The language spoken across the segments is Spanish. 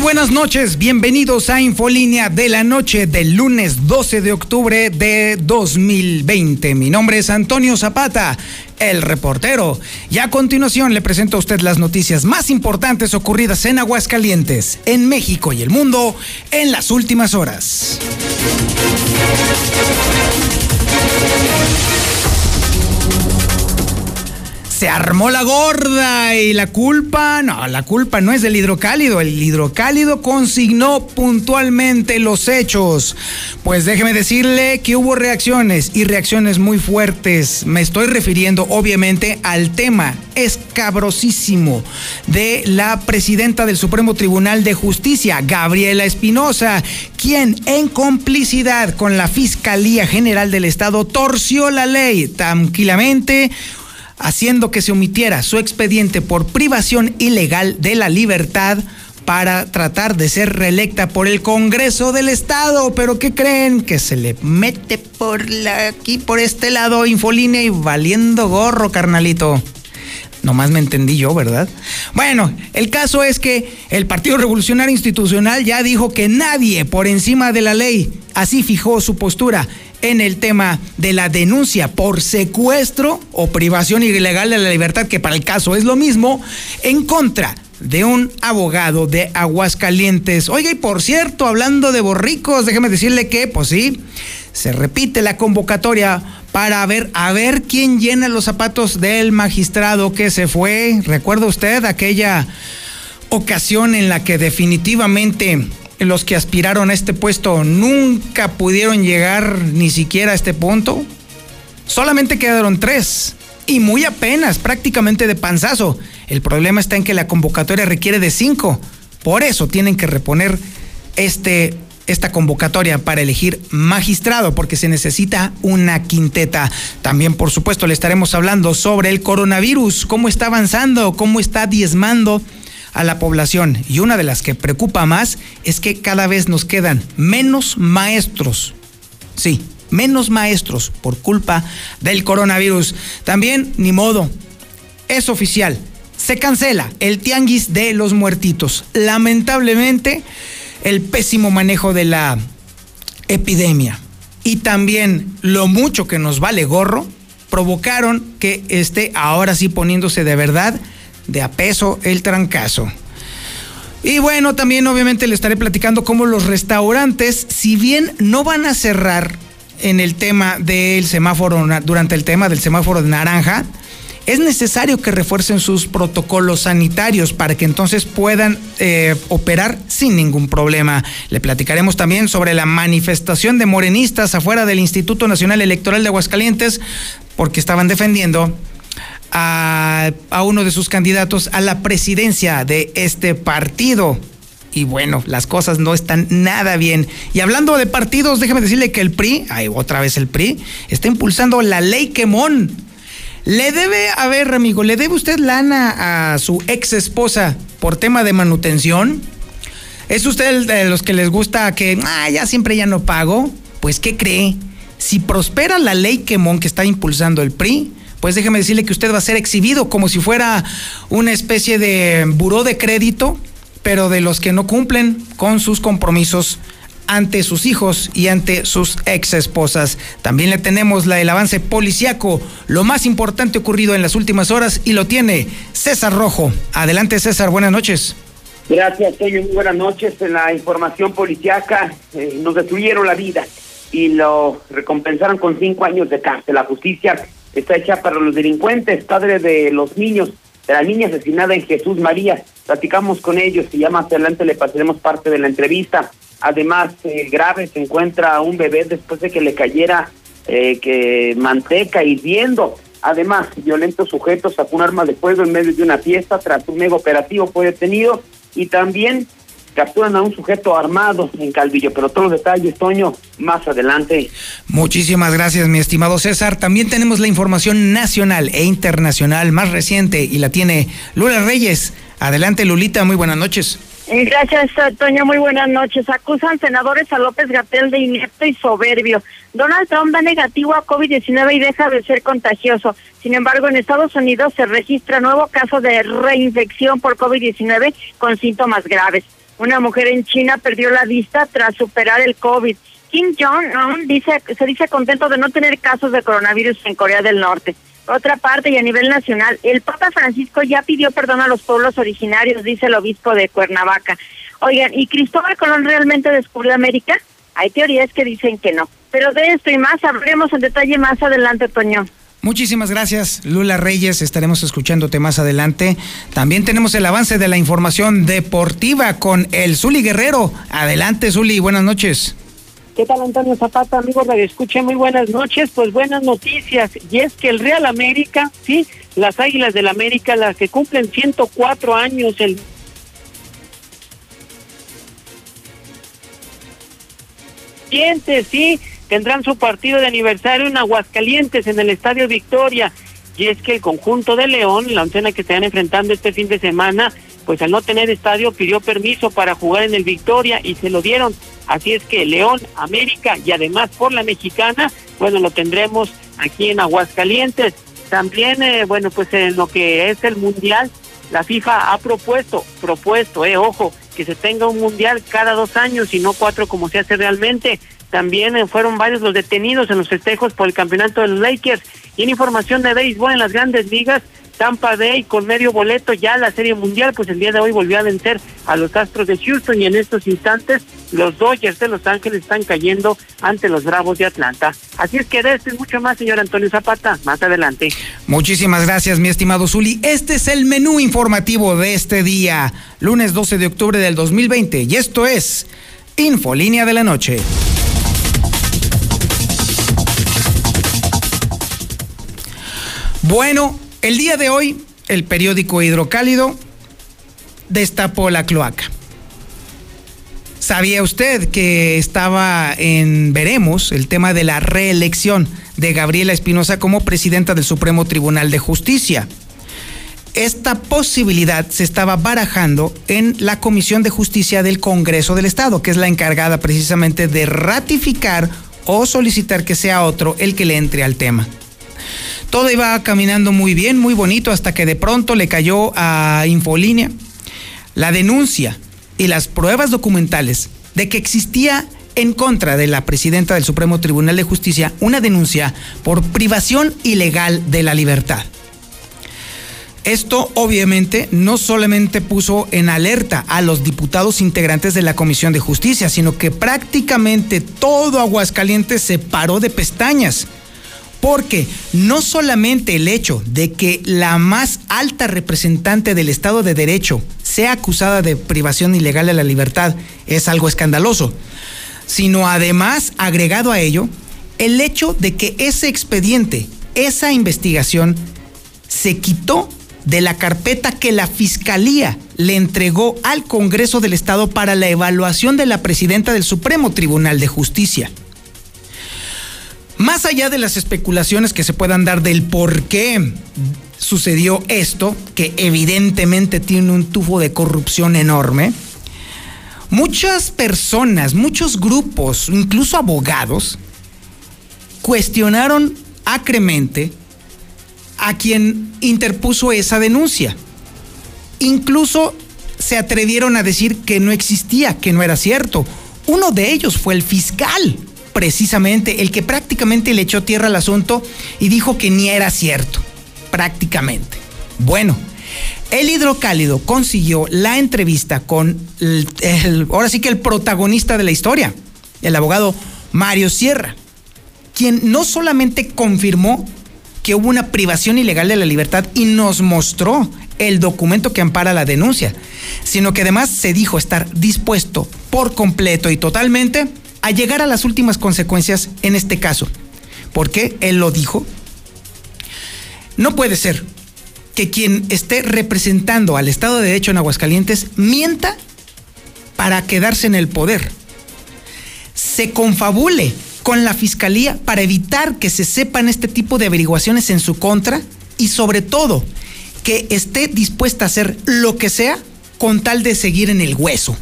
buenas noches, bienvenidos a Infolínea de la noche del lunes 12 de octubre de 2020. Mi nombre es Antonio Zapata, el reportero, y a continuación le presento a usted las noticias más importantes ocurridas en Aguascalientes, en México y el mundo en las últimas horas. Se armó la gorda y la culpa, no, la culpa no es del hidrocálido, el hidrocálido consignó puntualmente los hechos. Pues déjeme decirle que hubo reacciones y reacciones muy fuertes. Me estoy refiriendo obviamente al tema escabrosísimo de la presidenta del Supremo Tribunal de Justicia, Gabriela Espinosa, quien en complicidad con la Fiscalía General del Estado torció la ley tranquilamente haciendo que se omitiera su expediente por privación ilegal de la libertad para tratar de ser reelecta por el Congreso del Estado. Pero ¿qué creen? Que se le mete por aquí, por este lado, infolínea y valiendo gorro, carnalito. Nomás me entendí yo, ¿verdad? Bueno, el caso es que el Partido Revolucionario Institucional ya dijo que nadie por encima de la ley, así fijó su postura en el tema de la denuncia por secuestro o privación ilegal de la libertad, que para el caso es lo mismo, en contra de un abogado de Aguascalientes. Oiga, y por cierto, hablando de borricos, déjeme decirle que, pues sí, se repite la convocatoria para ver a ver quién llena los zapatos del magistrado que se fue. ¿Recuerda usted aquella ocasión en la que definitivamente los que aspiraron a este puesto nunca pudieron llegar ni siquiera a este punto. Solamente quedaron tres y muy apenas, prácticamente de panzazo. El problema está en que la convocatoria requiere de cinco. Por eso tienen que reponer este, esta convocatoria para elegir magistrado, porque se necesita una quinteta. También, por supuesto, le estaremos hablando sobre el coronavirus, cómo está avanzando, cómo está diezmando a la población y una de las que preocupa más es que cada vez nos quedan menos maestros. Sí, menos maestros por culpa del coronavirus. También, ni modo, es oficial. Se cancela el tianguis de los muertitos. Lamentablemente, el pésimo manejo de la epidemia y también lo mucho que nos vale gorro provocaron que esté ahora sí poniéndose de verdad de a peso el trancazo. Y bueno, también obviamente le estaré platicando cómo los restaurantes, si bien no van a cerrar en el tema del semáforo, durante el tema del semáforo de naranja, es necesario que refuercen sus protocolos sanitarios para que entonces puedan eh, operar sin ningún problema. Le platicaremos también sobre la manifestación de morenistas afuera del Instituto Nacional Electoral de Aguascalientes porque estaban defendiendo a, uno de sus candidatos a la presidencia de este partido. Y bueno, las cosas no están nada bien. Y hablando de partidos, déjeme decirle que el PRI, ay, otra vez el PRI, está impulsando la ley Quemón. Le debe, a ver, amigo, ¿le debe usted lana a su ex esposa por tema de manutención? ¿Es usted de los que les gusta que, ah, ya siempre ya no pago? Pues, ¿qué cree? Si prospera la ley Quemón que está impulsando el PRI, pues déjeme decirle que usted va a ser exhibido como si fuera una especie de buró de crédito, pero de los que no cumplen con sus compromisos ante sus hijos y ante sus ex esposas. También le tenemos la, el avance policiaco, lo más importante ocurrido en las últimas horas y lo tiene César Rojo. Adelante César, buenas noches. Gracias, Toño, muy buenas noches. En la información policiaca eh, nos destruyeron la vida y lo recompensaron con cinco años de cárcel. La justicia está hecha para los delincuentes, padre de los niños, de la niña asesinada en Jesús María. Platicamos con ellos y ya más adelante le pasaremos parte de la entrevista. Además, eh, grave se encuentra un bebé después de que le cayera eh, que manteca hirviendo. Además, violento sujeto sacó un arma de fuego en medio de una fiesta tras un mega operativo fue detenido y también capturan a un sujeto armado en Calvillo, pero todos los detalles, Toño, más adelante. Muchísimas gracias, mi estimado César. También tenemos la información nacional e internacional más reciente y la tiene Lula Reyes. Adelante, Lulita, muy buenas noches. Gracias, Toño. Muy buenas noches. Acusan senadores a López Gatel de inepto y soberbio. Donald Trump da negativo a COVID-19 y deja de ser contagioso. Sin embargo, en Estados Unidos se registra nuevo caso de reinfección por COVID-19 con síntomas graves. Una mujer en China perdió la vista tras superar el COVID. Kim Jong-un dice, se dice contento de no tener casos de coronavirus en Corea del Norte. Otra parte, y a nivel nacional, el Papa Francisco ya pidió perdón a los pueblos originarios, dice el obispo de Cuernavaca. Oigan, ¿y Cristóbal Colón realmente descubrió América? Hay teorías que dicen que no. Pero de esto y más hablaremos en detalle más adelante, Toño. Muchísimas gracias, Lula Reyes. Estaremos escuchándote más adelante. También tenemos el avance de la información deportiva con el Zuli Guerrero. Adelante, Zuli, buenas noches. ¿Qué tal, Antonio Zapata, amigos de Escucha? Muy buenas noches. Pues buenas noticias. Y es que el Real América, sí, las Águilas del América, las que cumplen 104 años el sí, tendrán su partido de aniversario en Aguascalientes, en el Estadio Victoria. Y es que el conjunto de León, la oncena que están enfrentando este fin de semana, pues al no tener estadio pidió permiso para jugar en el Victoria y se lo dieron. Así es que León, América y además por la mexicana, bueno, lo tendremos aquí en Aguascalientes. También, eh, bueno, pues en lo que es el Mundial, la FIFA ha propuesto, propuesto, eh, ojo, que se tenga un Mundial cada dos años y no cuatro como se hace realmente. También eh, fueron varios los detenidos en los festejos por el campeonato de los Lakers. Y en información de béisbol en las grandes ligas, Tampa Bay con medio boleto ya la Serie Mundial, pues el día de hoy volvió a vencer a los Astros de Houston y en estos instantes los Dodgers de Los Ángeles están cayendo ante los Bravos de Atlanta. Así es que de esto y mucho más, señor Antonio Zapata, más adelante. Muchísimas gracias, mi estimado Zuli. Este es el menú informativo de este día, lunes 12 de octubre del 2020, y esto es Infolínea de la Noche. Bueno, el día de hoy, el periódico Hidrocálido destapó la cloaca. ¿Sabía usted que estaba en veremos el tema de la reelección de Gabriela Espinosa como presidenta del Supremo Tribunal de Justicia? Esta posibilidad se estaba barajando en la Comisión de Justicia del Congreso del Estado, que es la encargada precisamente de ratificar o solicitar que sea otro el que le entre al tema. Todo iba caminando muy bien, muy bonito, hasta que de pronto le cayó a Infolínea la denuncia y las pruebas documentales de que existía en contra de la presidenta del Supremo Tribunal de Justicia una denuncia por privación ilegal de la libertad. Esto obviamente no solamente puso en alerta a los diputados integrantes de la Comisión de Justicia, sino que prácticamente todo Aguascalientes se paró de pestañas porque no solamente el hecho de que la más alta representante del Estado de Derecho sea acusada de privación ilegal de la libertad es algo escandaloso, sino además, agregado a ello, el hecho de que ese expediente, esa investigación, se quitó de la carpeta que la Fiscalía le entregó al Congreso del Estado para la evaluación de la presidenta del Supremo Tribunal de Justicia. Más allá de las especulaciones que se puedan dar del por qué sucedió esto, que evidentemente tiene un tufo de corrupción enorme, muchas personas, muchos grupos, incluso abogados, cuestionaron acremente a quien interpuso esa denuncia. Incluso se atrevieron a decir que no existía, que no era cierto. Uno de ellos fue el fiscal precisamente el que prácticamente le echó tierra al asunto y dijo que ni era cierto, prácticamente. Bueno, el hidrocálido consiguió la entrevista con el, ahora sí que el protagonista de la historia, el abogado Mario Sierra, quien no solamente confirmó que hubo una privación ilegal de la libertad y nos mostró el documento que ampara la denuncia, sino que además se dijo estar dispuesto por completo y totalmente a llegar a las últimas consecuencias en este caso. Porque él lo dijo. No puede ser que quien esté representando al Estado de Derecho en Aguascalientes mienta para quedarse en el poder, se confabule con la fiscalía para evitar que se sepan este tipo de averiguaciones en su contra y sobre todo que esté dispuesta a hacer lo que sea con tal de seguir en el hueso.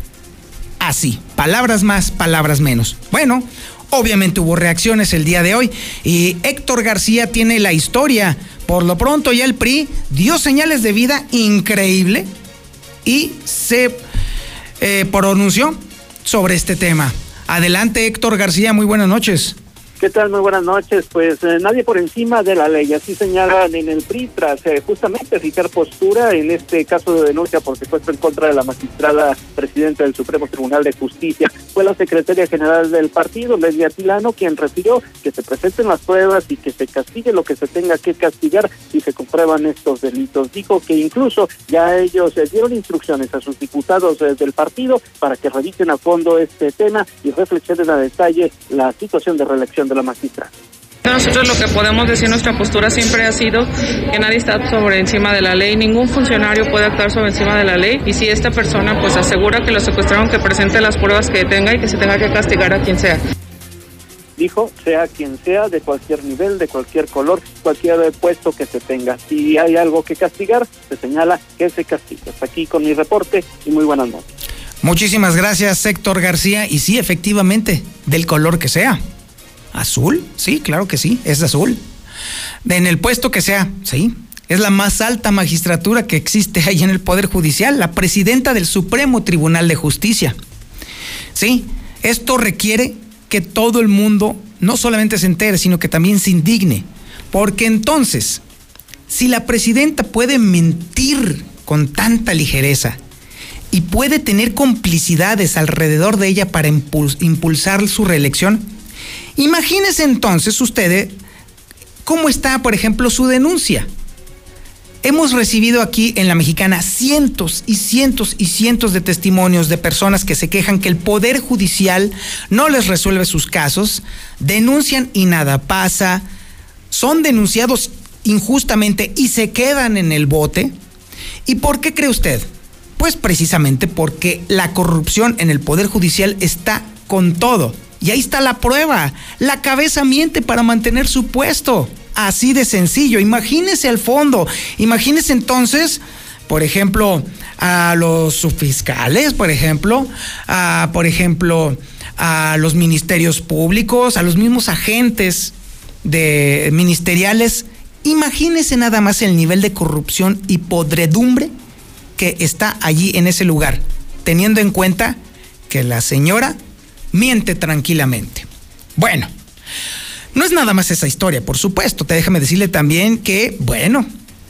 Así, palabras más, palabras menos. Bueno, obviamente hubo reacciones el día de hoy y Héctor García tiene la historia. Por lo pronto ya el PRI dio señales de vida increíble y se eh, pronunció sobre este tema. Adelante Héctor García, muy buenas noches. ¿Qué tal? Muy buenas noches. Pues eh, nadie por encima de la ley, así señalan en el PRI, tras eh, justamente fijar postura en este caso de denuncia por supuesto en contra de la magistrada presidenta del Supremo Tribunal de Justicia. Fue la secretaria general del partido, Leslie Tilano, quien refirió que se presenten las pruebas y que se castigue lo que se tenga que castigar si se comprueban estos delitos. Dijo que incluso ya ellos eh, dieron instrucciones a sus diputados del partido para que revisen a fondo este tema y reflexionen a detalle la situación de reelección de la magistrada. Nosotros lo que podemos decir, nuestra postura siempre ha sido que nadie está sobre encima de la ley, ningún funcionario puede actuar sobre encima de la ley y si esta persona pues asegura que lo secuestraron, que presente las pruebas que tenga y que se tenga que castigar a quien sea. Dijo, sea quien sea, de cualquier nivel, de cualquier color, cualquier puesto que se tenga. Si hay algo que castigar, se señala que se castiga. Hasta aquí con mi reporte y muy buenas noches. Muchísimas gracias, Héctor García. Y sí, efectivamente, del color que sea. ¿Azul? Sí, claro que sí, es azul. En el puesto que sea, sí. Es la más alta magistratura que existe ahí en el Poder Judicial, la presidenta del Supremo Tribunal de Justicia. Sí, esto requiere que todo el mundo no solamente se entere, sino que también se indigne. Porque entonces, si la presidenta puede mentir con tanta ligereza y puede tener complicidades alrededor de ella para impulsar su reelección, Imagínese entonces ustedes cómo está, por ejemplo, su denuncia. Hemos recibido aquí en la mexicana cientos y cientos y cientos de testimonios de personas que se quejan que el Poder Judicial no les resuelve sus casos, denuncian y nada pasa, son denunciados injustamente y se quedan en el bote. ¿Y por qué cree usted? Pues precisamente porque la corrupción en el Poder Judicial está con todo. Y ahí está la prueba. La cabeza miente para mantener su puesto. Así de sencillo. Imagínese al fondo. Imagínese entonces, por ejemplo, a los subfiscales, por ejemplo, a, por ejemplo, a los ministerios públicos, a los mismos agentes de ministeriales. Imagínese nada más el nivel de corrupción y podredumbre que está allí en ese lugar, teniendo en cuenta que la señora miente tranquilamente. Bueno, no es nada más esa historia, por supuesto. Te déjame decirle también que, bueno,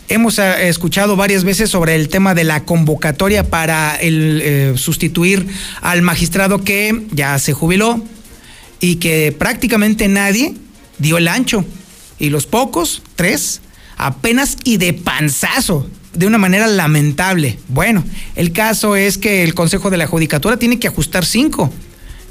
hemos eh, escuchado varias veces sobre el tema de la convocatoria para el, eh, sustituir al magistrado que ya se jubiló y que prácticamente nadie dio el ancho. Y los pocos, tres, apenas y de panzazo, de una manera lamentable. Bueno, el caso es que el Consejo de la Judicatura tiene que ajustar cinco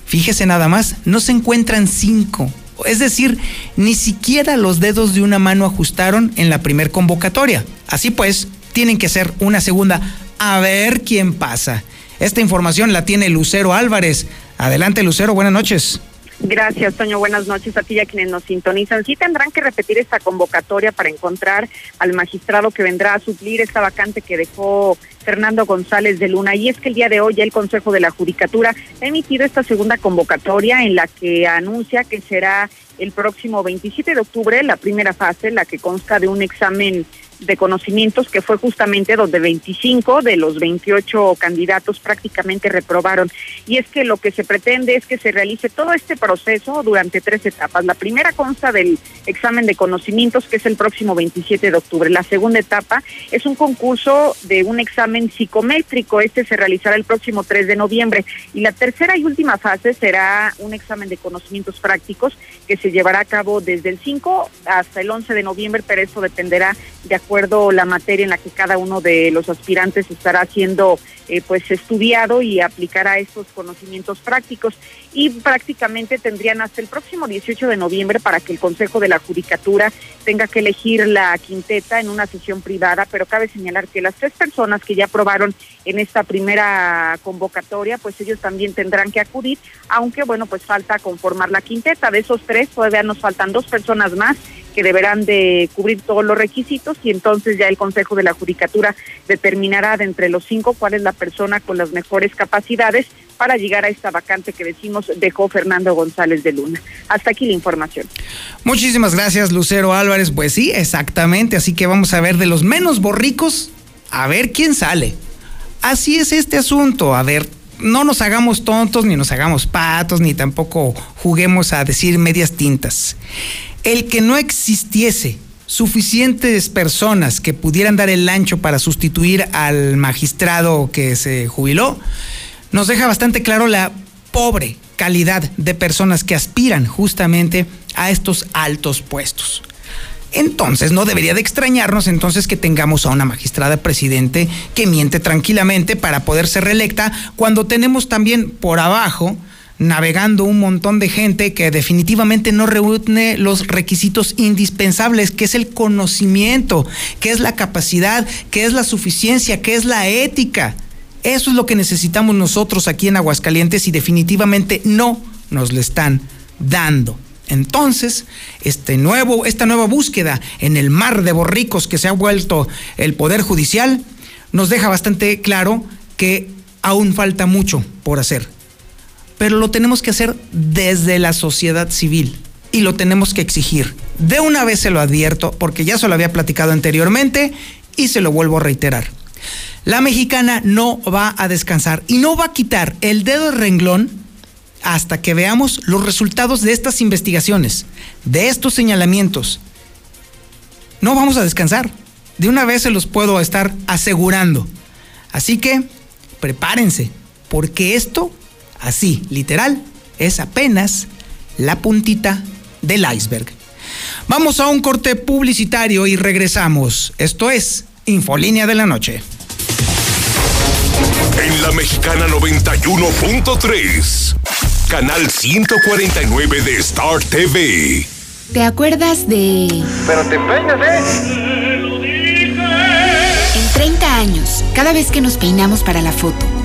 Fíjese nada más, no se encuentran cinco. Es decir, ni siquiera los dedos de una mano ajustaron en la primer convocatoria. Así pues, tienen que ser una segunda. A ver quién pasa. Esta información la tiene Lucero Álvarez. Adelante, Lucero, buenas noches. Gracias, Toño. Buenas noches a ti y a quienes nos sintonizan. Sí tendrán que repetir esta convocatoria para encontrar al magistrado que vendrá a suplir esta vacante que dejó Fernando González de Luna. Y es que el día de hoy el Consejo de la Judicatura ha emitido esta segunda convocatoria en la que anuncia que será el próximo 27 de octubre la primera fase, la que consta de un examen de conocimientos que fue justamente donde 25 de los 28 candidatos prácticamente reprobaron. Y es que lo que se pretende es que se realice todo este proceso durante tres etapas. La primera consta del examen de conocimientos que es el próximo 27 de octubre. La segunda etapa es un concurso de un examen psicométrico. Este se realizará el próximo 3 de noviembre. Y la tercera y última fase será un examen de conocimientos prácticos que se llevará a cabo desde el 5 hasta el 11 de noviembre, pero eso dependerá de la materia en la que cada uno de los aspirantes estará siendo eh, pues estudiado y aplicará estos conocimientos prácticos y prácticamente tendrían hasta el próximo 18 de noviembre para que el Consejo de la Judicatura tenga que elegir la quinteta en una sesión privada, pero cabe señalar que las tres personas que ya aprobaron en esta primera convocatoria, pues ellos también tendrán que acudir, aunque bueno, pues falta conformar la quinteta. De esos tres todavía nos faltan dos personas más que deberán de cubrir todos los requisitos y entonces ya el Consejo de la Judicatura determinará de entre los cinco cuál es la persona con las mejores capacidades para llegar a esta vacante que decimos dejó Fernando González de Luna. Hasta aquí la información. Muchísimas gracias, Lucero Álvarez. Pues sí, exactamente. Así que vamos a ver de los menos borricos, a ver quién sale. Así es este asunto. A ver, no nos hagamos tontos, ni nos hagamos patos, ni tampoco juguemos a decir medias tintas el que no existiese suficientes personas que pudieran dar el ancho para sustituir al magistrado que se jubiló, nos deja bastante claro la pobre calidad de personas que aspiran justamente a estos altos puestos. Entonces no debería de extrañarnos entonces que tengamos a una magistrada presidente que miente tranquilamente para poder ser reelecta cuando tenemos también por abajo navegando un montón de gente que definitivamente no reúne los requisitos indispensables, que es el conocimiento, que es la capacidad, que es la suficiencia, que es la ética. Eso es lo que necesitamos nosotros aquí en Aguascalientes y definitivamente no nos lo están dando. Entonces, este nuevo, esta nueva búsqueda en el mar de borricos que se ha vuelto el Poder Judicial nos deja bastante claro que aún falta mucho por hacer pero lo tenemos que hacer desde la sociedad civil y lo tenemos que exigir. De una vez se lo advierto, porque ya se lo había platicado anteriormente y se lo vuelvo a reiterar. La mexicana no va a descansar y no va a quitar el dedo de renglón hasta que veamos los resultados de estas investigaciones, de estos señalamientos. No vamos a descansar. De una vez se los puedo estar asegurando. Así que prepárense, porque esto Así, literal, es apenas la puntita del iceberg. Vamos a un corte publicitario y regresamos. Esto es Infolínea de la Noche. En la Mexicana 91.3, canal 149 de Star TV. ¿Te acuerdas de... Pero te peinas, ¿eh? En 30 años, cada vez que nos peinamos para la foto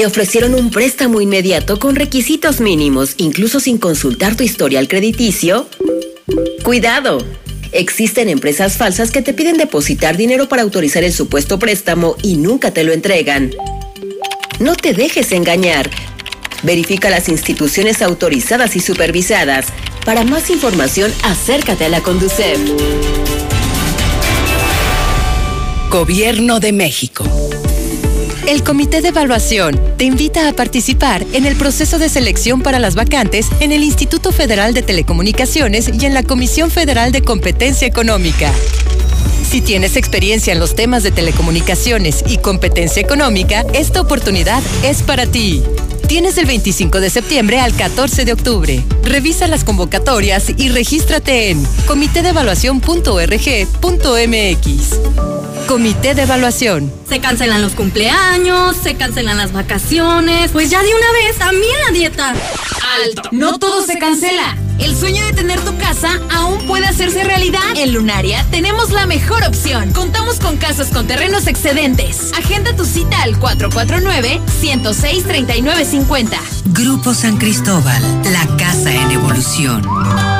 Te ofrecieron un préstamo inmediato con requisitos mínimos, incluso sin consultar tu historial crediticio. Cuidado. Existen empresas falsas que te piden depositar dinero para autorizar el supuesto préstamo y nunca te lo entregan. No te dejes engañar. Verifica las instituciones autorizadas y supervisadas. Para más información, acércate a la Conducef. Gobierno de México. El Comité de Evaluación te invita a participar en el proceso de selección para las vacantes en el Instituto Federal de Telecomunicaciones y en la Comisión Federal de Competencia Económica. Si tienes experiencia en los temas de telecomunicaciones y competencia económica, esta oportunidad es para ti. Tienes el 25 de septiembre al 14 de octubre. Revisa las convocatorias y regístrate en comitedevaluación.org.mx. Comité de Evaluación. Se cancelan los cumpleaños, se cancelan las vacaciones. Pues ya de una vez, también la dieta. Alto. No todo se cancela. El sueño de tener tu casa aún puede hacerse realidad. En Lunaria tenemos la mejor opción. Contamos con casas con terrenos excedentes. Agenda tu cita al 449-106-3950. Grupo San Cristóbal, la casa en evolución.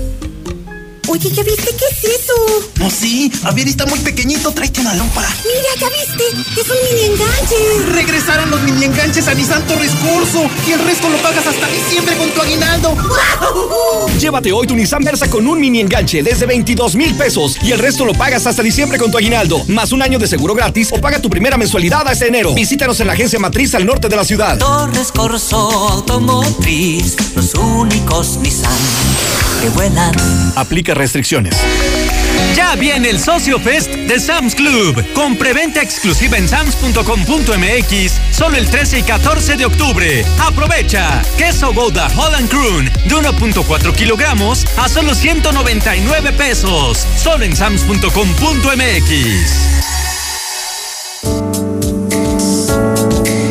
Oye, ¿ya viste qué es eso? No, sí. A ver, está muy pequeñito. Tráete una lupa. Mira, ¿ya viste? Es un mini enganche. Regresaron los mini enganches a Nissan Torres Corso. Y el resto lo pagas hasta diciembre con tu aguinaldo. Llévate hoy tu Nissan Versa con un mini enganche desde 22 mil pesos. Y el resto lo pagas hasta diciembre con tu aguinaldo. Más un año de seguro gratis o paga tu primera mensualidad hasta enero. Visítanos en la agencia matriz al norte de la ciudad. Torres Corso Automotriz. Los únicos Nissan que vuelan. Aplica restricciones. Ya viene el Socio Fest de Sam's Club, con preventa exclusiva en sams.com.mx, solo el 13 y 14 de octubre. Aprovecha. Queso Gouda Holland Croon de 1.4 kilogramos a solo 199 pesos, solo en sams.com.mx.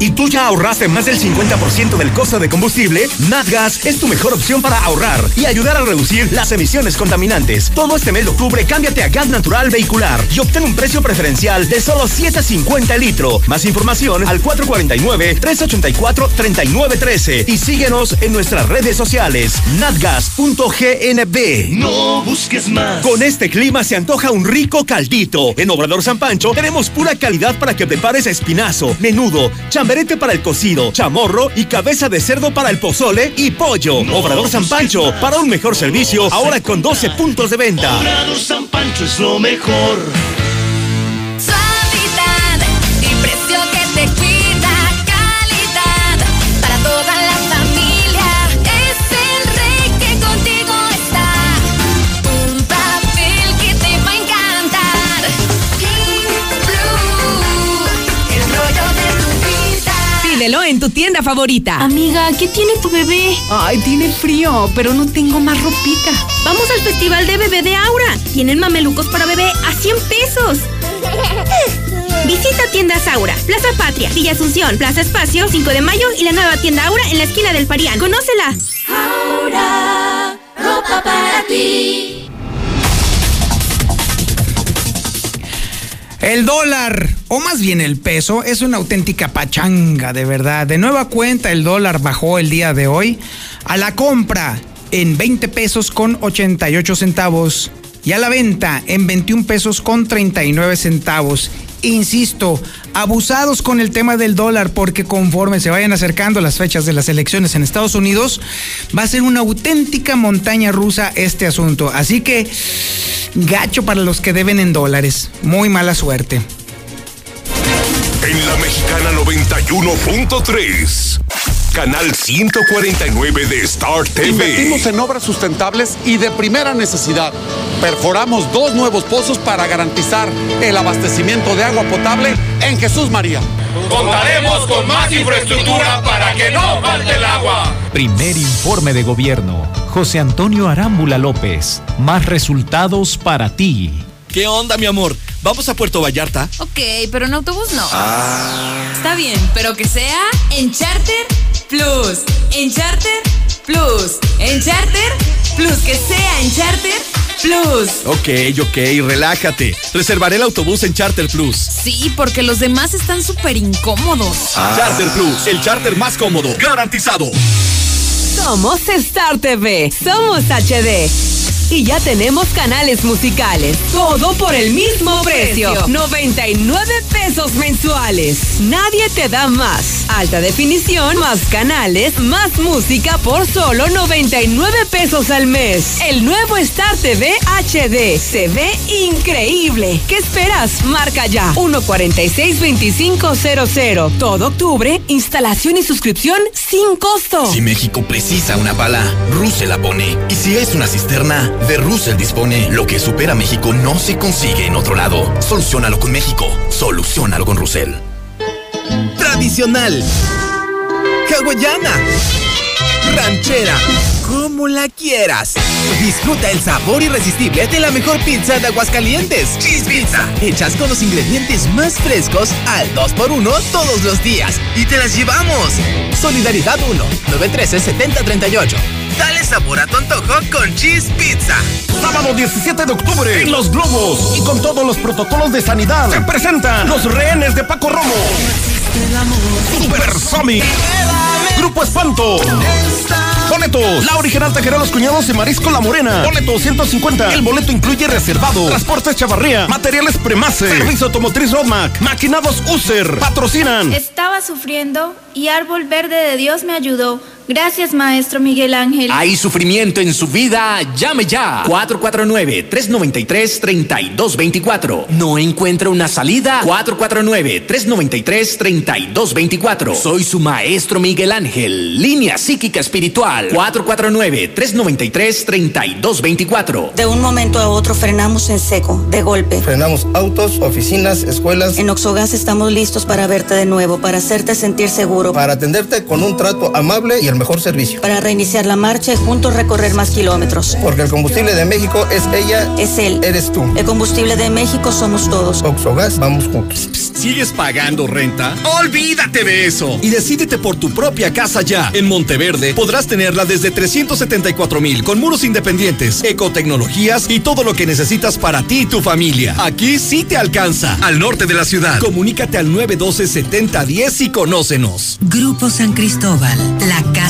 ¿Y tú ya ahorraste más del 50% del costo de combustible? Natgas es tu mejor opción para ahorrar y ayudar a reducir las emisiones contaminantes. Todo este mes de octubre cámbiate a gas natural vehicular y obtén un precio preferencial de solo 7.50 el litro. Más información al 449-384-3913 y síguenos en nuestras redes sociales natgas.gnb. No busques más. Con este clima se antoja un rico caldito. En Obrador San Pancho tenemos pura calidad para que prepares espinazo, menudo, chamberete para el cocido, chamorro y cabeza de cerdo para el pozole y pollo. Obrador San Pancho, para un mejor servicio, ahora con 12 puntos de venta. Obrador San Pancho es lo mejor. Tu tienda favorita. Amiga, ¿qué tiene tu bebé? Ay, tiene frío, pero no tengo más ropita. Vamos al festival de bebé de Aura. Tienen mamelucos para bebé a 100 pesos. Visita tiendas Aura, Plaza Patria, Villa Asunción, Plaza Espacio, 5 de mayo y la nueva tienda Aura en la esquina del Parián. ¡Conócela! Aura, ropa para ti. El dólar, o más bien el peso, es una auténtica pachanga, de verdad. De nueva cuenta, el dólar bajó el día de hoy a la compra en 20 pesos con 88 centavos y a la venta en 21 pesos con 39 centavos. Insisto, abusados con el tema del dólar porque conforme se vayan acercando las fechas de las elecciones en Estados Unidos, va a ser una auténtica montaña rusa este asunto. Así que, gacho para los que deben en dólares. Muy mala suerte. En la mexicana 91.3, canal 149 de Star TV. Invertimos en obras sustentables y de primera necesidad. Perforamos dos nuevos pozos para garantizar el abastecimiento de agua potable en Jesús María. Contaremos con más infraestructura para que no falte el agua. Primer informe de gobierno. José Antonio Arámbula López. Más resultados para ti. ¿Qué onda, mi amor? ¿Vamos a Puerto Vallarta? Ok, pero en autobús no. Ah. Está bien, pero que sea en Charter Plus. En Charter Plus. En Charter Plus. Que sea en Charter Plus. Ok, ok, relájate. Reservaré el autobús en Charter Plus. Sí, porque los demás están súper incómodos. Charter Plus, el charter más cómodo, garantizado. Somos Star TV. Somos HD. Y ya tenemos canales musicales. Todo por el mismo precio. 99 pesos mensuales. Nadie te da más. Alta definición, más canales, más música por solo 99 pesos al mes. El nuevo Star TV HD se ve increíble. ¿Qué esperas? Marca ya 146-2500. Todo octubre, instalación y suscripción sin costo. Si México precisa una pala, Russell la pone. Y si es una cisterna, de Russell dispone. Lo que supera México no se consigue en otro lado. Solucionalo con México. Solucionalo con Russell. Tradicional. Hawaiana. Ranchera. Como la quieras. Disfruta el sabor irresistible de la mejor pizza de Aguascalientes. Cheese Pizza. Hechas con los ingredientes más frescos al 2x1 todos los días. Y te las llevamos. Solidaridad 1 913-7038. Dale sabor a tu antojo con Cheese Pizza. Sábado 17 de octubre en Los Globos y con todos los protocolos de sanidad se presentan los rehenes de Paco Romo. Super Sonic. Grupo Espanto. Boletos. La original Taquera Los Cuñados y Marisco La Morena. Boleto 150. El boleto incluye reservado. Transportes Chavarría. Materiales Premace. Servicio Automotriz Rodmac. Maquinados User. Patrocinan. Estaba sufriendo y Árbol Verde de Dios me ayudó. Gracias, maestro Miguel Ángel. Hay sufrimiento en su vida, llame ya. 449-393-3224. ¿No encuentra una salida? 449-393-3224. Soy su maestro Miguel Ángel. Línea psíquica espiritual. 449-393-3224. De un momento a otro frenamos en seco, de golpe. Frenamos autos, oficinas, escuelas. En Oxogas estamos listos para verte de nuevo, para hacerte sentir seguro. Para atenderte con un trato amable y el mejor servicio. Para reiniciar la marcha y juntos recorrer más kilómetros. Porque el combustible de México es ella. Es él. Eres tú. El combustible de México somos todos. Oxogas, vamos juntos. ¿Sigues pagando renta? ¡Olvídate de eso! Y decídete por tu propia casa ya. En Monteverde podrás tenerla desde 374 mil con muros independientes, ecotecnologías y todo lo que necesitas para ti y tu familia. Aquí sí te alcanza. Al norte de la ciudad. Comunícate al 912-7010 y conócenos. Grupo San Cristóbal, la casa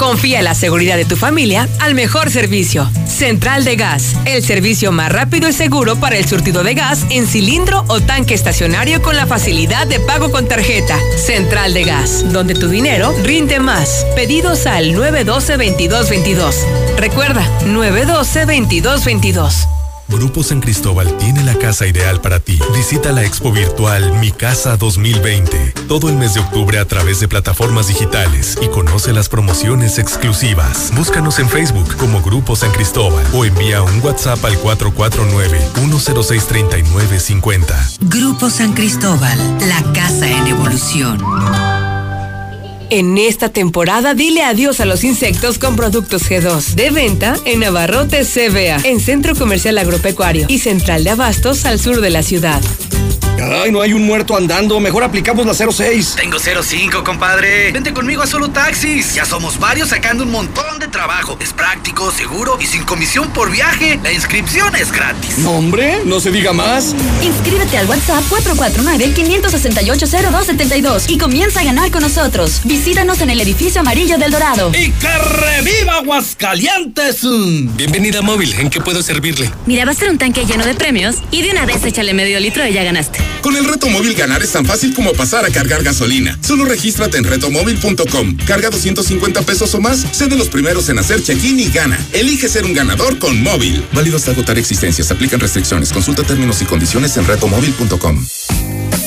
Confía la seguridad de tu familia al mejor servicio. Central de Gas, el servicio más rápido y seguro para el surtido de gas en cilindro o tanque estacionario con la facilidad de pago con tarjeta. Central de Gas, donde tu dinero rinde más. Pedidos al 912-2222. Recuerda, 912-2222. Grupo San Cristóbal tiene la casa ideal para ti. Visita la expo virtual Mi Casa 2020 todo el mes de octubre a través de plataformas digitales y conoce las promociones exclusivas. Búscanos en Facebook como Grupo San Cristóbal o envía un WhatsApp al 449-106-3950. Grupo San Cristóbal, la casa en evolución. En esta temporada dile adiós a los insectos con productos G2. De venta en Navarrote CBA, en Centro Comercial Agropecuario y Central de Abastos al sur de la ciudad. Ay, no hay un muerto andando. Mejor aplicamos la 06. Tengo 05, compadre. Vente conmigo a Solo Taxis. Ya somos varios sacando un montón de trabajo. Es práctico, seguro y sin comisión por viaje. La inscripción es gratis. No, hombre, no se diga más. Inscríbete al WhatsApp 449-568-0272 y comienza a ganar con nosotros. Visítanos en el edificio amarillo del Dorado. ¡Y que reviva Aguascalientes! Bienvenida móvil, ¿en qué puedo servirle? Mira, va a ser un tanque lleno de premios y de una vez échale medio litro y ya ganaste. Con el reto móvil ganar es tan fácil como pasar a cargar gasolina. Solo regístrate en retomóvil.com. Carga 250 pesos o más, sé de los primeros en hacer check-in y gana. Elige ser un ganador con móvil. Válido hasta agotar existencias. Aplican restricciones. Consulta términos y condiciones en retomóvil.com.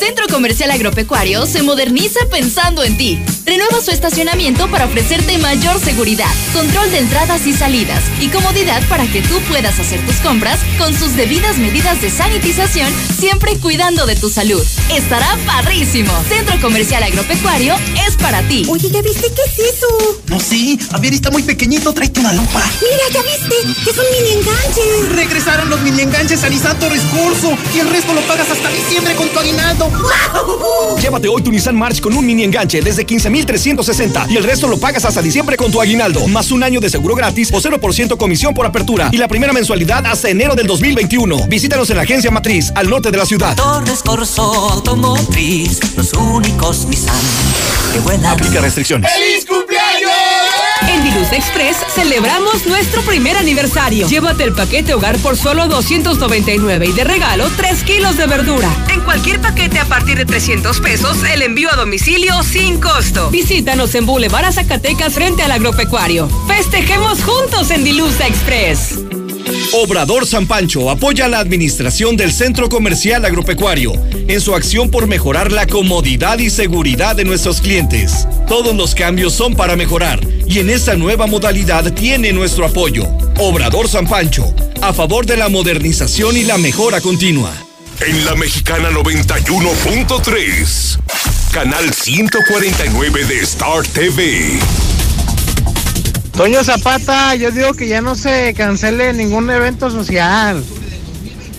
Centro Comercial Agropecuario se moderniza pensando en ti. Renueva su estacionamiento para ofrecerte mayor seguridad, control de entradas y salidas y comodidad para que tú puedas hacer tus compras con sus debidas medidas de sanitización, siempre cuidando de tu salud. Estará padrísimo. Centro Comercial Agropecuario es para ti. Oye, ¿ya viste qué es eso? No, sí. A ver, está muy pequeñito. Tráete una lupa. Mira, ¿ya viste? Es un mini enganche. Regresaron los mini enganches a Nissan Torres Corso y el resto lo pagas hasta diciembre con tu aguinaldo. Llévate hoy tu Nissan March con un mini enganche desde 15,360 y el resto lo pagas hasta diciembre con tu aguinaldo, más un año de seguro gratis o 0% comisión por apertura y la primera mensualidad hasta enero del 2021. Visítanos en la agencia matriz al norte de la ciudad. Torres Corso Automotriz, los únicos Nissan que vuelan. Aplica restricciones. ¡Feliz cumpleaños! Diluz Express celebramos nuestro primer aniversario. Llévate el paquete hogar por solo 299 y de regalo 3 kilos de verdura. En cualquier paquete a partir de 300 pesos, el envío a domicilio sin costo. Visítanos en Boulevard Zacatecas frente al agropecuario. Festejemos juntos en Diluz Express. Obrador San Pancho apoya la administración del Centro Comercial Agropecuario en su acción por mejorar la comodidad y seguridad de nuestros clientes. Todos los cambios son para mejorar y en esta nueva modalidad tiene nuestro apoyo. Obrador San Pancho, a favor de la modernización y la mejora continua. En la Mexicana 91.3, canal 149 de Star TV. Toño Zapata, yo digo que ya no se cancele ningún evento social.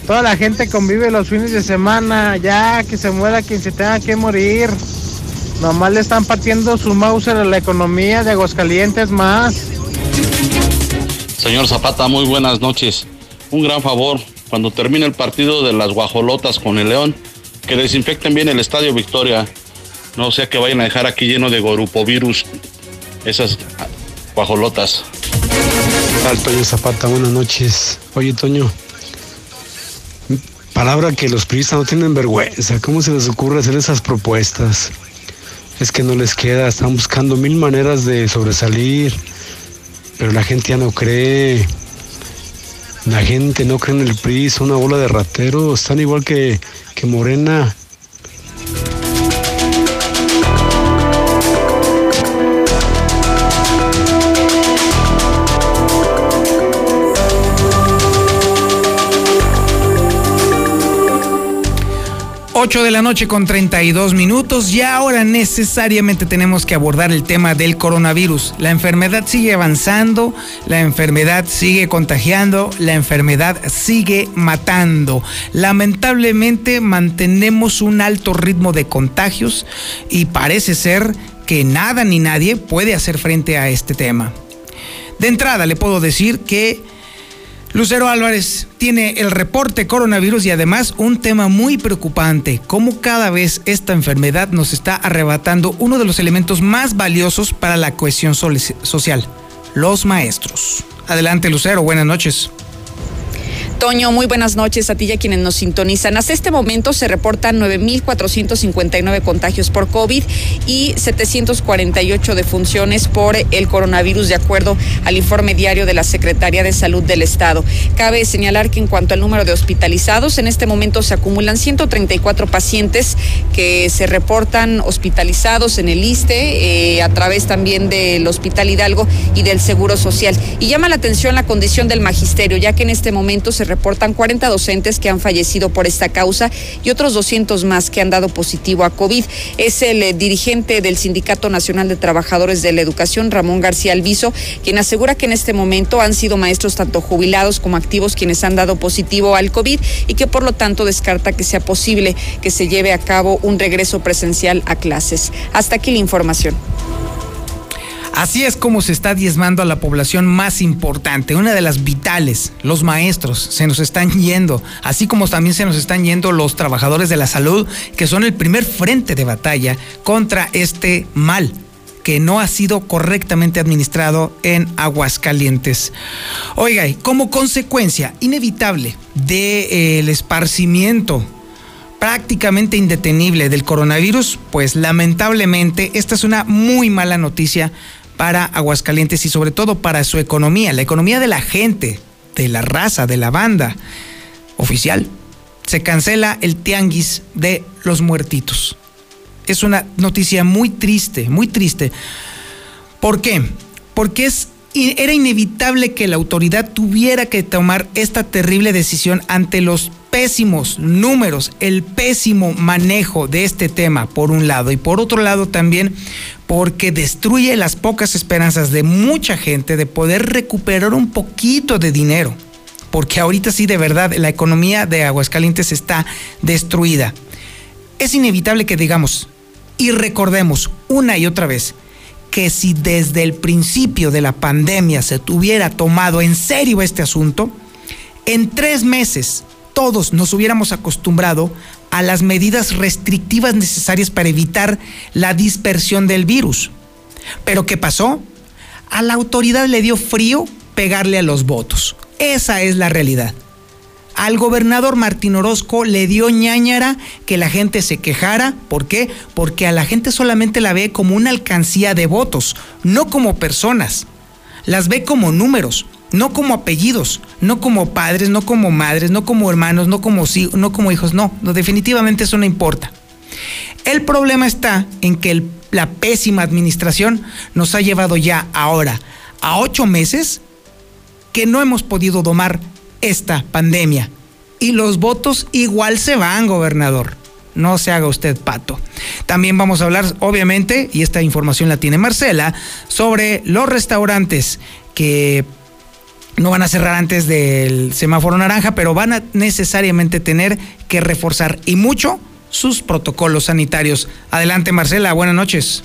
Toda la gente convive los fines de semana, ya que se muera quien se tenga que morir. Nomás le están partiendo su mouse a la economía de Aguascalientes más. Señor Zapata, muy buenas noches. Un gran favor, cuando termine el partido de las guajolotas con el León, que desinfecten bien el Estadio Victoria. No sea que vayan a dejar aquí lleno de gorupovirus esas guajolotas. tal, Toño Zapata? Buenas noches. Oye, Toño, palabra que los periodistas no tienen vergüenza. ¿Cómo se les ocurre hacer esas propuestas? Es que no les queda, están buscando mil maneras de sobresalir, pero la gente ya no cree. La gente no cree en el PRI, una bola de rateros, están igual que, que Morena. Ocho de la noche con 32 minutos y ahora necesariamente tenemos que abordar el tema del coronavirus. La enfermedad sigue avanzando, la enfermedad sigue contagiando, la enfermedad sigue matando. Lamentablemente mantenemos un alto ritmo de contagios y parece ser que nada ni nadie puede hacer frente a este tema. De entrada le puedo decir que Lucero Álvarez tiene el reporte coronavirus y además un tema muy preocupante, cómo cada vez esta enfermedad nos está arrebatando uno de los elementos más valiosos para la cohesión social, los maestros. Adelante Lucero, buenas noches. Toño, muy buenas noches a ti y a quienes nos sintonizan. Hasta este momento se reportan 9.459 contagios por COVID y 748 defunciones por el coronavirus, de acuerdo al informe diario de la Secretaría de Salud del Estado. Cabe señalar que en cuanto al número de hospitalizados, en este momento se acumulan 134 pacientes que se reportan hospitalizados en el ISTE, eh, a través también del Hospital Hidalgo y del Seguro Social. Y llama la atención la condición del magisterio, ya que en este momento se reportan 40 docentes que han fallecido por esta causa y otros 200 más que han dado positivo a COVID. Es el eh, dirigente del Sindicato Nacional de Trabajadores de la Educación, Ramón García Alviso, quien asegura que en este momento han sido maestros tanto jubilados como activos quienes han dado positivo al COVID y que por lo tanto descarta que sea posible que se lleve a cabo un regreso presencial a clases. Hasta aquí la información. Así es como se está diezmando a la población más importante, una de las vitales, los maestros, se nos están yendo, así como también se nos están yendo los trabajadores de la salud, que son el primer frente de batalla contra este mal que no ha sido correctamente administrado en Aguascalientes. Oiga, como consecuencia inevitable del esparcimiento prácticamente indetenible del coronavirus, pues lamentablemente esta es una muy mala noticia para Aguascalientes y sobre todo para su economía, la economía de la gente, de la raza, de la banda oficial. Se cancela el tianguis de los muertitos. Es una noticia muy triste, muy triste. ¿Por qué? Porque era inevitable que la autoridad tuviera que tomar esta terrible decisión ante los pésimos números, el pésimo manejo de este tema, por un lado, y por otro lado también porque destruye las pocas esperanzas de mucha gente de poder recuperar un poquito de dinero, porque ahorita sí de verdad la economía de Aguascalientes está destruida. Es inevitable que digamos y recordemos una y otra vez que si desde el principio de la pandemia se tuviera tomado en serio este asunto, en tres meses todos nos hubiéramos acostumbrado a las medidas restrictivas necesarias para evitar la dispersión del virus. Pero ¿qué pasó? A la autoridad le dio frío pegarle a los votos. Esa es la realidad. Al gobernador Martín Orozco le dio ñañara que la gente se quejara. ¿Por qué? Porque a la gente solamente la ve como una alcancía de votos, no como personas. Las ve como números, no como apellidos, no como padres, no como madres, no como hermanos, no como, no como hijos. No, no, definitivamente eso no importa. El problema está en que la pésima administración nos ha llevado ya ahora a ocho meses que no hemos podido domar esta pandemia. Y los votos igual se van, gobernador. No se haga usted pato. También vamos a hablar, obviamente, y esta información la tiene Marcela, sobre los restaurantes que no van a cerrar antes del semáforo naranja, pero van a necesariamente tener que reforzar y mucho sus protocolos sanitarios. Adelante, Marcela, buenas noches.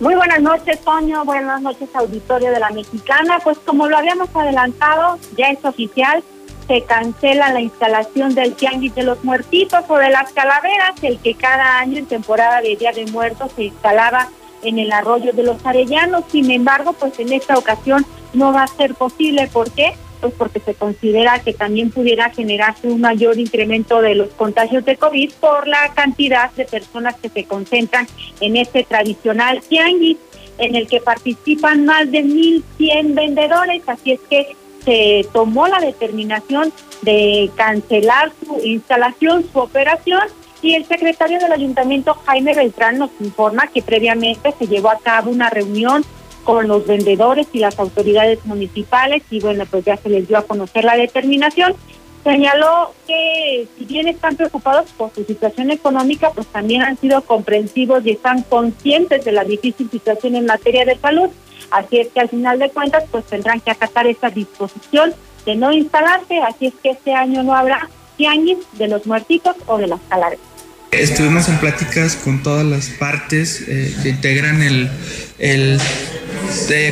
Muy buenas noches, Toño. Buenas noches, auditorio de la Mexicana. Pues como lo habíamos adelantado, ya es oficial, se cancela la instalación del Tianguis de los Muertitos o de las Calaveras, el que cada año en temporada de Día de Muertos se instalaba en el arroyo de los Arellanos. Sin embargo, pues en esta ocasión no va a ser posible. ¿Por qué? Pues porque se considera que también pudiera generarse un mayor incremento de los contagios de COVID por la cantidad de personas que se concentran en este tradicional tianguis en el que participan más de 1.100 vendedores. Así es que se tomó la determinación de cancelar su instalación, su operación, y el secretario del ayuntamiento, Jaime Beltrán, nos informa que previamente se llevó a cabo una reunión con los vendedores y las autoridades municipales y bueno, pues ya se les dio a conocer la determinación. Señaló que si bien están preocupados por su situación económica, pues también han sido comprensivos y están conscientes de la difícil situación en materia de salud Así es que al final de cuentas, pues tendrán que acatar esta disposición de no instalarse, así es que este año no habrá tianguis de los muertitos o de las calaveras. Estuvimos en pláticas con todas las partes eh, que integran el, el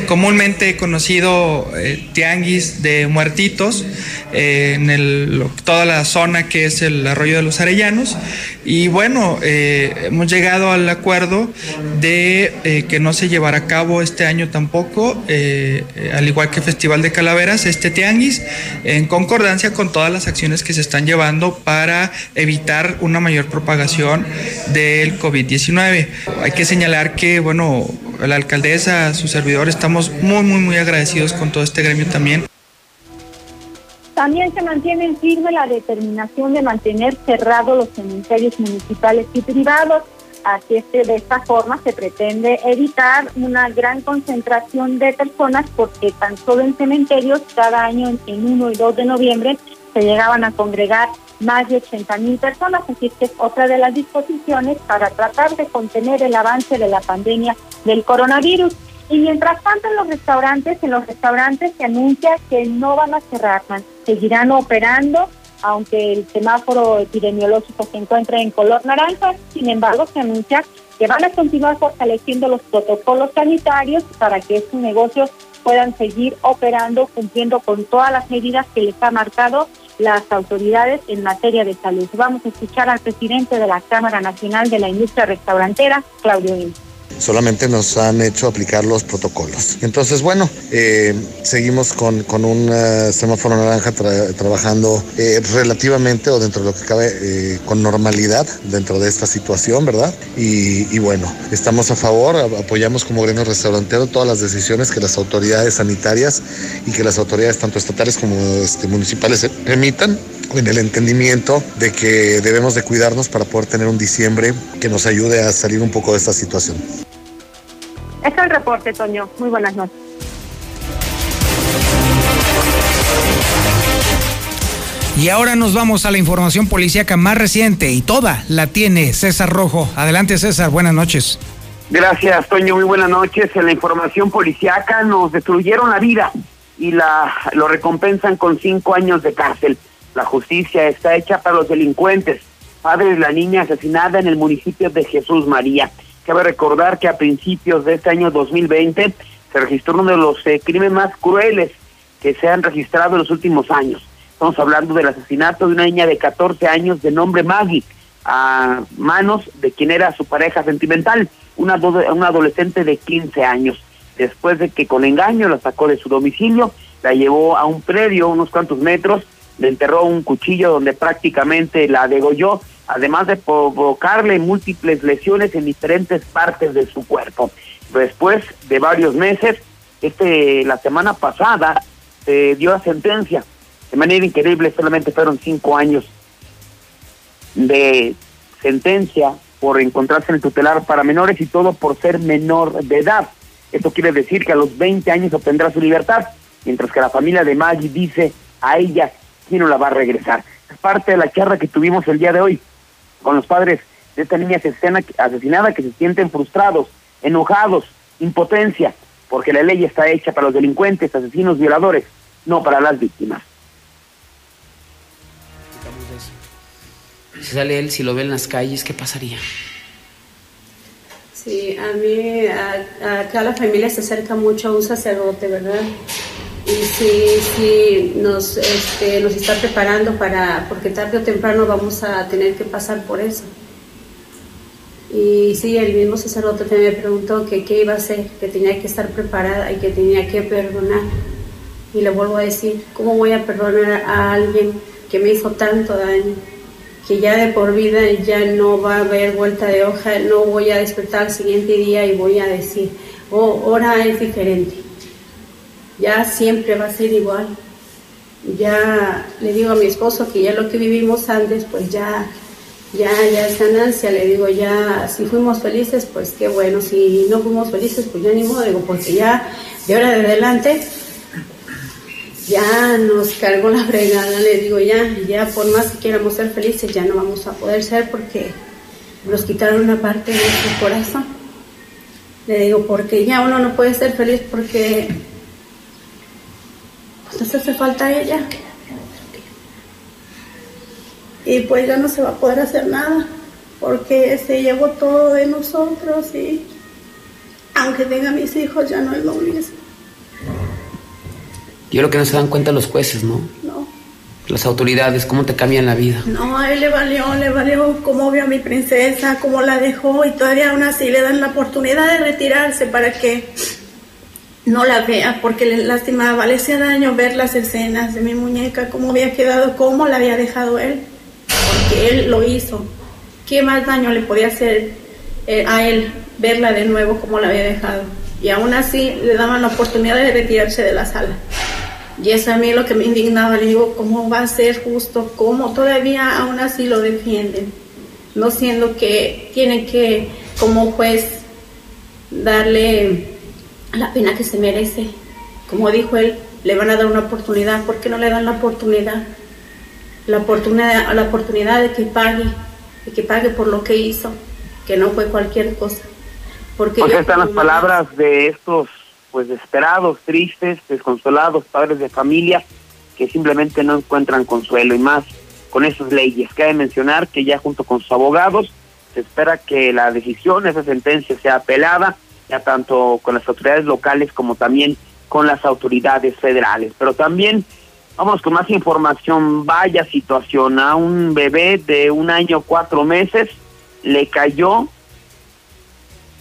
comúnmente conocido eh, tianguis de muertitos eh, en el, toda la zona que es el arroyo de los Arellanos. Y bueno eh, hemos llegado al acuerdo de que no se llevará a cabo este año tampoco al igual que Festival de Calaveras este tianguis en concordancia con todas las acciones que se están llevando para evitar una mayor propagación del COVID-19 hay que señalar que bueno la alcaldesa, su servidor, estamos muy, muy, muy agradecidos con todo este gremio también. También se mantiene firme la determinación de mantener cerrados los cementerios municipales y privados. Así es que de esta forma se pretende evitar una gran concentración de personas porque tan solo en cementerios cada año en 1 y 2 de noviembre se llegaban a congregar más de 80 mil personas, así que es otra de las disposiciones para tratar de contener el avance de la pandemia del coronavirus. Y mientras tanto en los restaurantes, en los restaurantes se anuncia que no van a cerrar, seguirán operando, aunque el semáforo epidemiológico se encuentre en color naranja, sin embargo se anuncia que van a continuar fortaleciendo los protocolos sanitarios para que estos negocios puedan seguir operando, cumpliendo con todas las medidas que les ha marcado las autoridades en materia de salud. Vamos a escuchar al presidente de la Cámara Nacional de la Industria Restaurantera, Claudio Inés solamente nos han hecho aplicar los protocolos. Entonces, bueno, eh, seguimos con, un eh, semáforo naranja trabajando eh, relativamente o dentro de lo que cabe con normalidad dentro de esta situación, ¿verdad? Y, bueno, estamos a favor, apoyamos como gremio restaurantero todas las decisiones que las autoridades sanitarias y que las autoridades tanto estatales como este, municipales emitan en el entendimiento de que debemos de cuidarnos para poder tener un diciembre que nos ayude a salir un poco de esta situación. Es el reporte, Toño. Muy buenas noches. Y ahora nos vamos a la información policíaca más reciente y toda la tiene César Rojo. Adelante César, buenas noches. Gracias, Toño, muy buenas noches. En la información policíaca nos destruyeron la vida y la lo recompensan con cinco años de cárcel. La justicia está hecha para los delincuentes. padre de la niña asesinada en el municipio de Jesús María. Cabe recordar que a principios de este año 2020 se registró uno de los eh, crímenes más crueles que se han registrado en los últimos años. Estamos hablando del asesinato de una niña de 14 años de nombre Maggie a manos de quien era su pareja sentimental, una, una adolescente de 15 años. Después de que con engaño la sacó de su domicilio, la llevó a un predio unos cuantos metros, le enterró un cuchillo donde prácticamente la degolló, además de provocarle múltiples lesiones en diferentes partes de su cuerpo. Después de varios meses, este la semana pasada se dio la sentencia. De manera increíble, solamente fueron cinco años de sentencia por encontrarse en el tutelar para menores y todo por ser menor de edad. Esto quiere decir que a los 20 años obtendrá su libertad, mientras que la familia de Maggie dice a ella no la va a regresar. Es parte de la charla que tuvimos el día de hoy con los padres de esta niña asesinada que se sienten frustrados, enojados, impotencia, porque la ley está hecha para los delincuentes, asesinos, violadores, no para las víctimas. Si sale él, si lo ve en las calles, ¿qué pasaría? Sí, a mí, a, acá la familia se acerca mucho a un sacerdote, ¿verdad? Y sí, sí, nos, este, nos está preparando para, porque tarde o temprano vamos a tener que pasar por eso. Y sí, el mismo sacerdote me preguntó que qué iba a hacer, que tenía que estar preparada y que tenía que perdonar. Y le vuelvo a decir, ¿cómo voy a perdonar a alguien que me hizo tanto daño? que ya de por vida ya no va a haber vuelta de hoja, no voy a despertar el siguiente día y voy a decir, oh, ahora es diferente. Ya siempre va a ser igual. Ya le digo a mi esposo que ya lo que vivimos antes, pues ya, ya, ya es ganancia. Le digo, ya, si fuimos felices, pues qué bueno. Si no fuimos felices, pues ya ni modo. Digo, porque ya de ahora de adelante ya nos cargó la fregada, le digo ya, ya por más que queramos ser felices, ya no vamos a poder ser porque nos quitaron una parte de nuestro corazón. Le digo, porque ya uno no puede ser feliz porque nos hace falta ella. Y pues ya no se va a poder hacer nada porque se llevó todo de nosotros y aunque tenga mis hijos ya no es lo mismo. Yo lo que no se dan cuenta los jueces, ¿no? No. Las autoridades, cómo te cambian la vida. No, a él le valió, le valió cómo vio a mi princesa, cómo la dejó y todavía aún así le dan la oportunidad de retirarse para que no la vea, porque le lastimaba, le hacía daño ver las escenas de mi muñeca, cómo había quedado, cómo la había dejado él, porque él lo hizo. ¿Qué más daño le podía hacer eh, a él verla de nuevo como la había dejado? Y aún así le daban la oportunidad de retirarse de la sala. Y eso a mí lo que me indignaba, le digo, ¿cómo va a ser justo? ¿Cómo todavía aún así lo defienden? No siendo que tienen que, como juez, darle la pena que se merece. Como dijo él, le van a dar una oportunidad. ¿Por qué no le dan la oportunidad? La oportunidad, la oportunidad de que pague, de que pague por lo que hizo, que no fue cualquier cosa. Porque pues están las palabras de estos pues desesperados, tristes, desconsolados, padres de familia que simplemente no encuentran consuelo y más con esas leyes. Cabe mencionar que ya junto con sus abogados se espera que la decisión, esa sentencia sea apelada, ya tanto con las autoridades locales como también con las autoridades federales. Pero también, vamos con más información, vaya situación, a un bebé de un año cuatro meses le cayó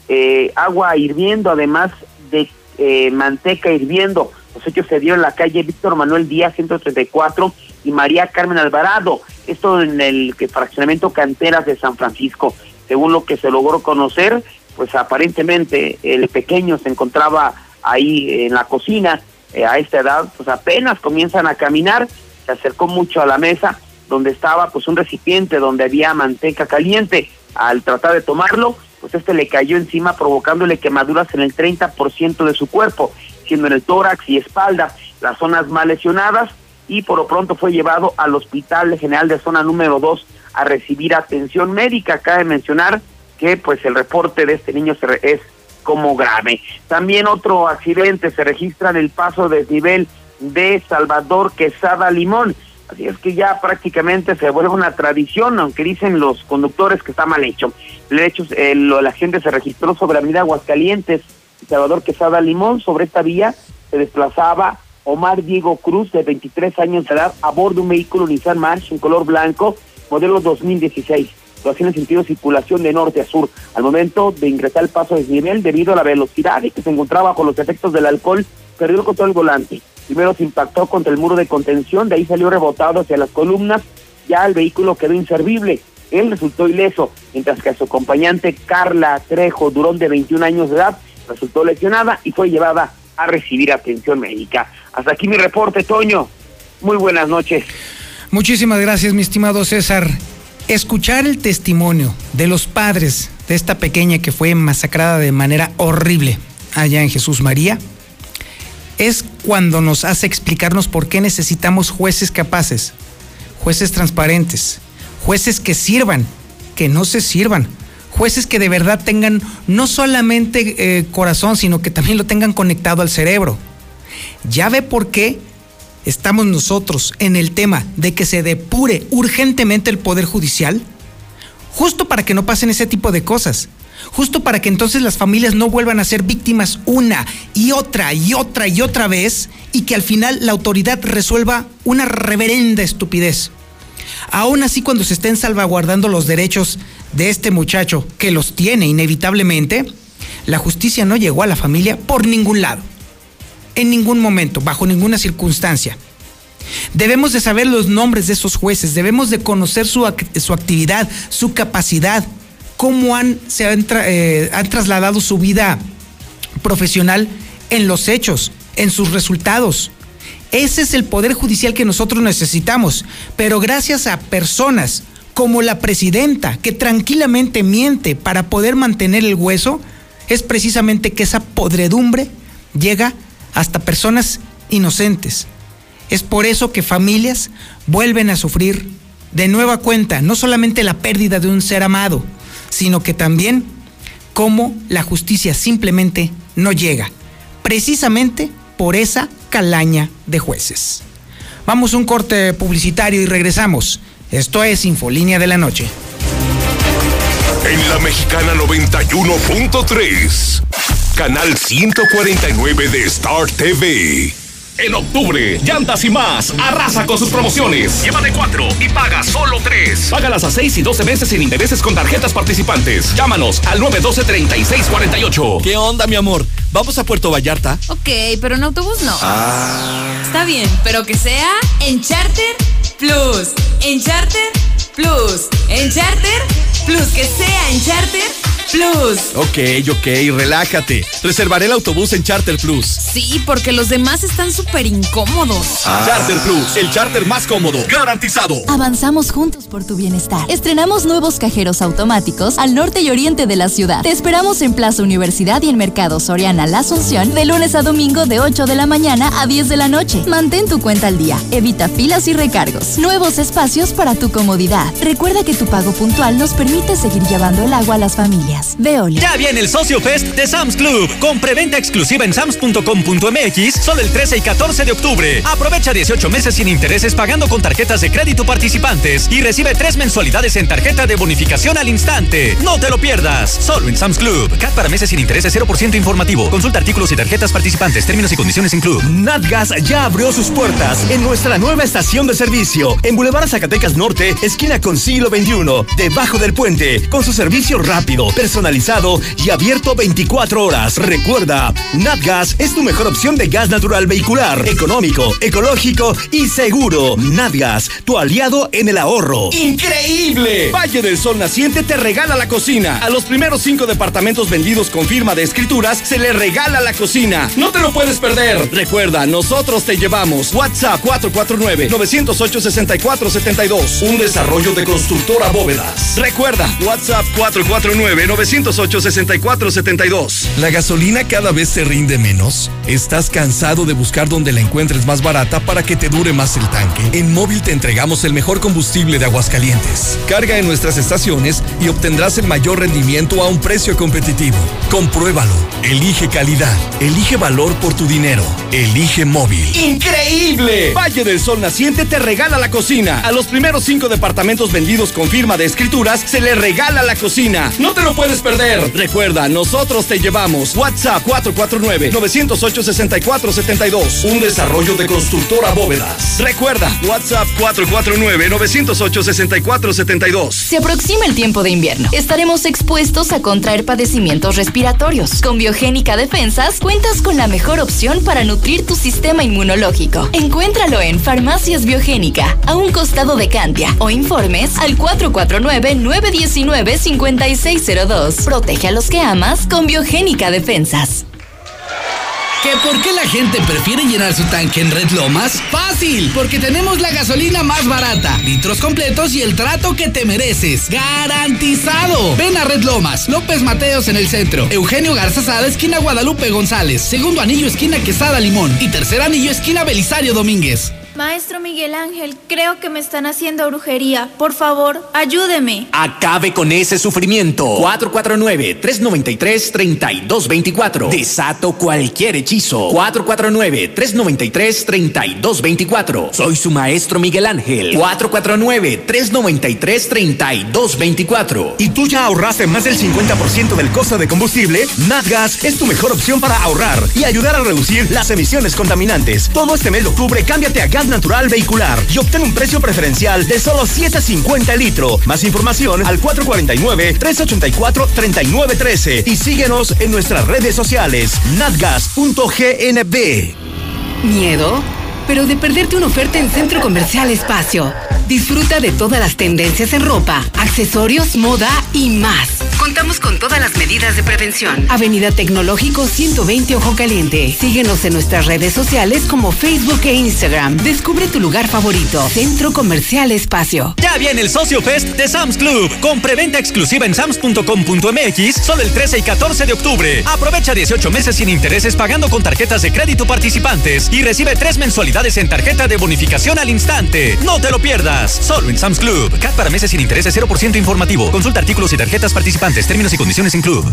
eh, agua hirviendo, además de eh, manteca hirviendo. Los hechos se dieron en la calle Víctor Manuel Díaz 134 y María Carmen Alvarado. Esto en el fraccionamiento Canteras de San Francisco. Según lo que se logró conocer, pues aparentemente el pequeño se encontraba ahí en la cocina eh, a esta edad, pues apenas comienzan a caminar, se acercó mucho a la mesa donde estaba pues un recipiente donde había manteca caliente. Al tratar de tomarlo, pues este le cayó encima provocándole quemaduras en el 30% de su cuerpo, siendo en el tórax y espalda las zonas más lesionadas y por lo pronto fue llevado al Hospital General de Zona número 2 a recibir atención médica. Cabe mencionar que pues el reporte de este niño es como grave. También otro accidente se registra en el paso desnivel de Salvador Quesada Limón. Así es que ya prácticamente se vuelve una tradición, aunque dicen los conductores que está mal hecho. De hecho, el, la gente se registró sobre la avenida Aguascalientes, Salvador Quesada Limón. Sobre esta vía se desplazaba Omar Diego Cruz, de 23 años de edad, a bordo de un vehículo Nissan March en color blanco, modelo 2016. Hacía en sentido de circulación de norte a sur. Al momento de ingresar al paso de desnivel, debido a la velocidad y que se encontraba bajo los efectos del alcohol, perdió el control volante. Primero se impactó contra el muro de contención, de ahí salió rebotado hacia las columnas, ya el vehículo quedó inservible. Él resultó ileso, mientras que a su acompañante Carla Trejo Durón, de 21 años de edad, resultó lesionada y fue llevada a recibir atención médica. Hasta aquí mi reporte, Toño. Muy buenas noches. Muchísimas gracias, mi estimado César. Escuchar el testimonio de los padres de esta pequeña que fue masacrada de manera horrible allá en Jesús María es cuando nos hace explicarnos por qué necesitamos jueces capaces, jueces transparentes, jueces que sirvan, que no se sirvan, jueces que de verdad tengan no solamente eh, corazón, sino que también lo tengan conectado al cerebro. Ya ve por qué estamos nosotros en el tema de que se depure urgentemente el Poder Judicial, justo para que no pasen ese tipo de cosas. Justo para que entonces las familias no vuelvan a ser víctimas una y otra y otra y otra vez y que al final la autoridad resuelva una reverenda estupidez. Aún así, cuando se estén salvaguardando los derechos de este muchacho, que los tiene inevitablemente, la justicia no llegó a la familia por ningún lado, en ningún momento, bajo ninguna circunstancia. Debemos de saber los nombres de esos jueces, debemos de conocer su, su actividad, su capacidad, cómo han, se han, eh, han trasladado su vida profesional en los hechos, en sus resultados. Ese es el poder judicial que nosotros necesitamos, pero gracias a personas como la presidenta que tranquilamente miente para poder mantener el hueso, es precisamente que esa podredumbre llega hasta personas inocentes. Es por eso que familias vuelven a sufrir de nueva cuenta no solamente la pérdida de un ser amado, sino que también cómo la justicia simplemente no llega, precisamente por esa calaña de jueces. Vamos a un corte publicitario y regresamos. Esto es Infolínea de la Noche. En la Mexicana 91.3, canal 149 de Star TV. En octubre, Llantas y más arrasa con sus promociones. Llévate cuatro y paga solo tres. Págalas a seis y 12 meses sin intereses con tarjetas participantes. Llámanos al 912-3648. ¿Qué onda, mi amor? ¿Vamos a Puerto Vallarta? Ok, pero en autobús no. Ah. Está bien, pero que sea en Charter Plus. En Charter Plus. En Charter Plus. Que sea en Charter Plus. Ok, ok, relájate. Reservaré el autobús en Charter Plus. Sí, porque los demás están súper incómodos. Ah. Charter Plus, el charter más cómodo, garantizado. Avanzamos juntos por tu bienestar. Estrenamos nuevos cajeros automáticos al norte y oriente de la ciudad. Te esperamos en Plaza Universidad y en Mercado Soriana La Asunción de lunes a domingo de 8 de la mañana a 10 de la noche. Mantén tu cuenta al día. Evita filas y recargos. Nuevos espacios para tu comodidad. Recuerda que tu pago puntual nos permite seguir llevando el agua a las familias. Ya viene el Socio Fest de Sam's Club, con preventa exclusiva en sams.com.mx solo el 13 y 14 de octubre. Aprovecha 18 meses sin intereses pagando con tarjetas de crédito participantes y recibe tres mensualidades en tarjeta de bonificación al instante. No te lo pierdas, solo en Sam's Club. CAT para meses sin intereses 0% informativo. Consulta artículos y tarjetas participantes, términos y condiciones en Club. Natgas ya abrió sus puertas en nuestra nueva estación de servicio en Boulevard Zacatecas Norte, esquina con siglo XXI, debajo del puente, con su servicio rápido, personalizado y abierto 24 horas. Recuerda, Natgas es tu mejor opción de gas natural vehicular, económico, ecológico y seguro. Natgas, tu aliado en el ahorro. ¡Increíble! Valle del Sol Naciente te regala la cocina. A los primeros cinco departamentos vendidos con firma de escrituras se le regala la cocina. No te lo puedes perder. Recuerda, nosotros te llevamos. WhatsApp 449-908-6472. Un desarrollo de constructora bóvedas. Recuerda, WhatsApp 449 908-6472. ¿La gasolina cada vez se rinde menos? ¿Estás cansado de buscar donde la encuentres más barata para que te dure más el tanque? En Móvil te entregamos el mejor combustible de Aguascalientes. Carga en nuestras estaciones y obtendrás el mayor rendimiento a un precio competitivo. Compruébalo. Elige calidad. Elige valor por tu dinero. Elige Móvil. ¡Increíble! Valle del Sol Naciente te regala la cocina. A los primeros cinco departamentos vendidos con firma de escrituras se le regala la cocina. No te lo puedes perder. Recuerda, nosotros te llevamos. WhatsApp 449-908-6472. Un desarrollo de constructora bóvedas. Recuerda, WhatsApp 449-908-6472. Se aproxima el tiempo de invierno. Estaremos expuestos a contraer padecimientos respiratorios. Con Biogénica Defensas cuentas con la mejor opción para nutrir tu sistema inmunológico. Encuéntralo en Farmacias Biogénica, a un costado de Cantia, o al 449-919-5602. Protege a los que amas con Biogénica Defensas. ¿Que por qué la gente prefiere llenar su tanque en Red Lomas? Fácil, porque tenemos la gasolina más barata, litros completos y el trato que te mereces. ¡Garantizado! Ven a Red Lomas, López Mateos en el centro, Eugenio Garza Sada, esquina Guadalupe González, segundo anillo, esquina Quesada Limón y tercer anillo, esquina Belisario Domínguez. Maestro Miguel Ángel, creo que me están haciendo brujería. Por favor, ayúdeme. Acabe con ese sufrimiento. 449-393-3224. Desato cualquier hechizo. 449-393-3224. Soy su maestro Miguel Ángel. 449-393-3224. ¿Y tú ya ahorraste más del 50% del costo de combustible? Natgas es tu mejor opción para ahorrar y ayudar a reducir las emisiones contaminantes. Todo este mes de octubre, cámbiate a gas natural vehicular y obtén un precio preferencial de solo 7.50 el litro. Más información al 449-384-3913 y síguenos en nuestras redes sociales natgas.gnb. ¿Miedo? Pero de perderte una oferta en Centro Comercial Espacio. Disfruta de todas las tendencias en ropa, accesorios, moda y más. Contamos con todas las medidas de prevención. Avenida Tecnológico 120 Ojo Caliente. Síguenos en nuestras redes sociales como Facebook e Instagram. Descubre tu lugar favorito. Centro Comercial Espacio. Ya viene el Socio Fest de Sam's Club, con preventa exclusiva en sams.com.mx solo el 13 y 14 de octubre. Aprovecha 18 meses sin intereses pagando con tarjetas de crédito participantes y recibe tres mensualidades en tarjeta de bonificación al instante. No te lo pierdas, solo en Sam's Club. CAT para meses sin intereses 0% informativo. Consulta artículos y tarjetas participantes, términos y condiciones en Club.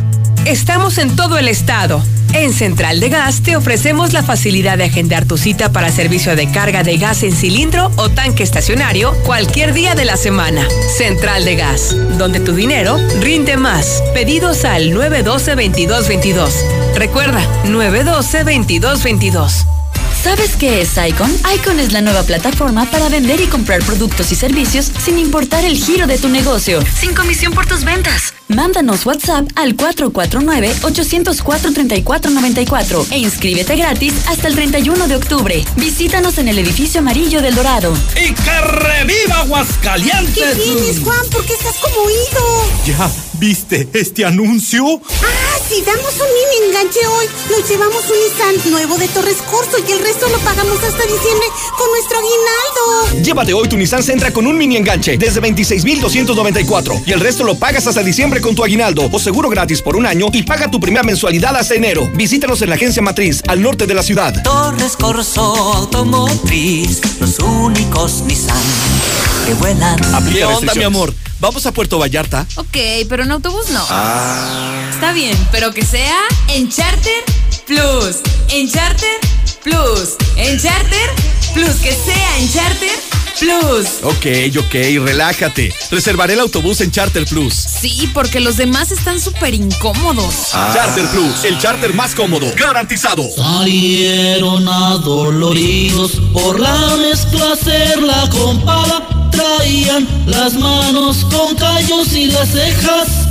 Estamos en todo el estado. En Central de Gas te ofrecemos la facilidad de agendar tu cita para servicio de carga de gas en cilindro o tanque estacionario cualquier día de la semana. Central de Gas, donde tu dinero rinde más. Pedidos al 912-2222. Recuerda, 912-2222. ¿Sabes qué es Icon? Icon es la nueva plataforma para vender y comprar productos y servicios sin importar el giro de tu negocio. Sin comisión por tus ventas. Mándanos WhatsApp al 449-804-3494 e inscríbete gratis hasta el 31 de octubre. Visítanos en el edificio amarillo del Dorado. ¡Y que reviva Aguascalientes! ¿Qué tienes, Juan? ¿Por qué estás como oído? ¿Ya viste este anuncio? Ah, si damos un mini enganche hoy, nos llevamos un Nissan nuevo de Torres Corso y el resto lo pagamos hasta diciembre con nuestro aguinaldo. Llévate hoy tu Nissan Sentra con un mini enganche desde 26,294 y el resto lo pagas hasta diciembre con tu aguinaldo o seguro gratis por un año y paga tu primera mensualidad hasta enero. Visítanos en la agencia matriz al norte de la ciudad. Torres Corso Automotriz, los únicos Nissan que vuelan. ¿Qué onda, mi amor? ¿Vamos a Puerto Vallarta? Ok, pero en autobús no. Ah. Está bien, pero que sea en Charter Plus. En Charter Plus. En Charter Plus. Que sea en Charter Plus. Ok, ok, relájate. Reservaré el autobús en Charter Plus. Sí, porque los demás están súper incómodos. Charter Plus, el charter más cómodo, garantizado. Salieron adoloridos por la mezcla hacer la compada. Traían las manos con callos y las cejas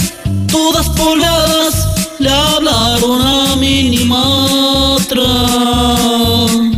todas pobladas. Le hablaron a Minimatra. Y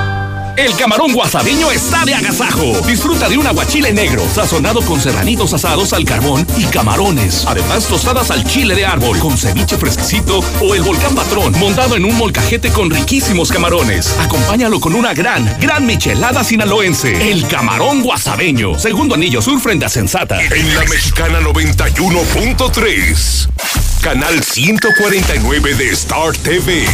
El camarón guasabeño está de agasajo. Disfruta de un aguachile negro, sazonado con serranitos asados al carbón y camarones. Además, tostadas al chile de árbol, con ceviche fresquecito o el volcán patrón, montado en un molcajete con riquísimos camarones. Acompáñalo con una gran, gran michelada sinaloense. El camarón guasabeño. Segundo anillo sur frente a Sensata. En la mexicana 91.3. Canal 149 de Star TV.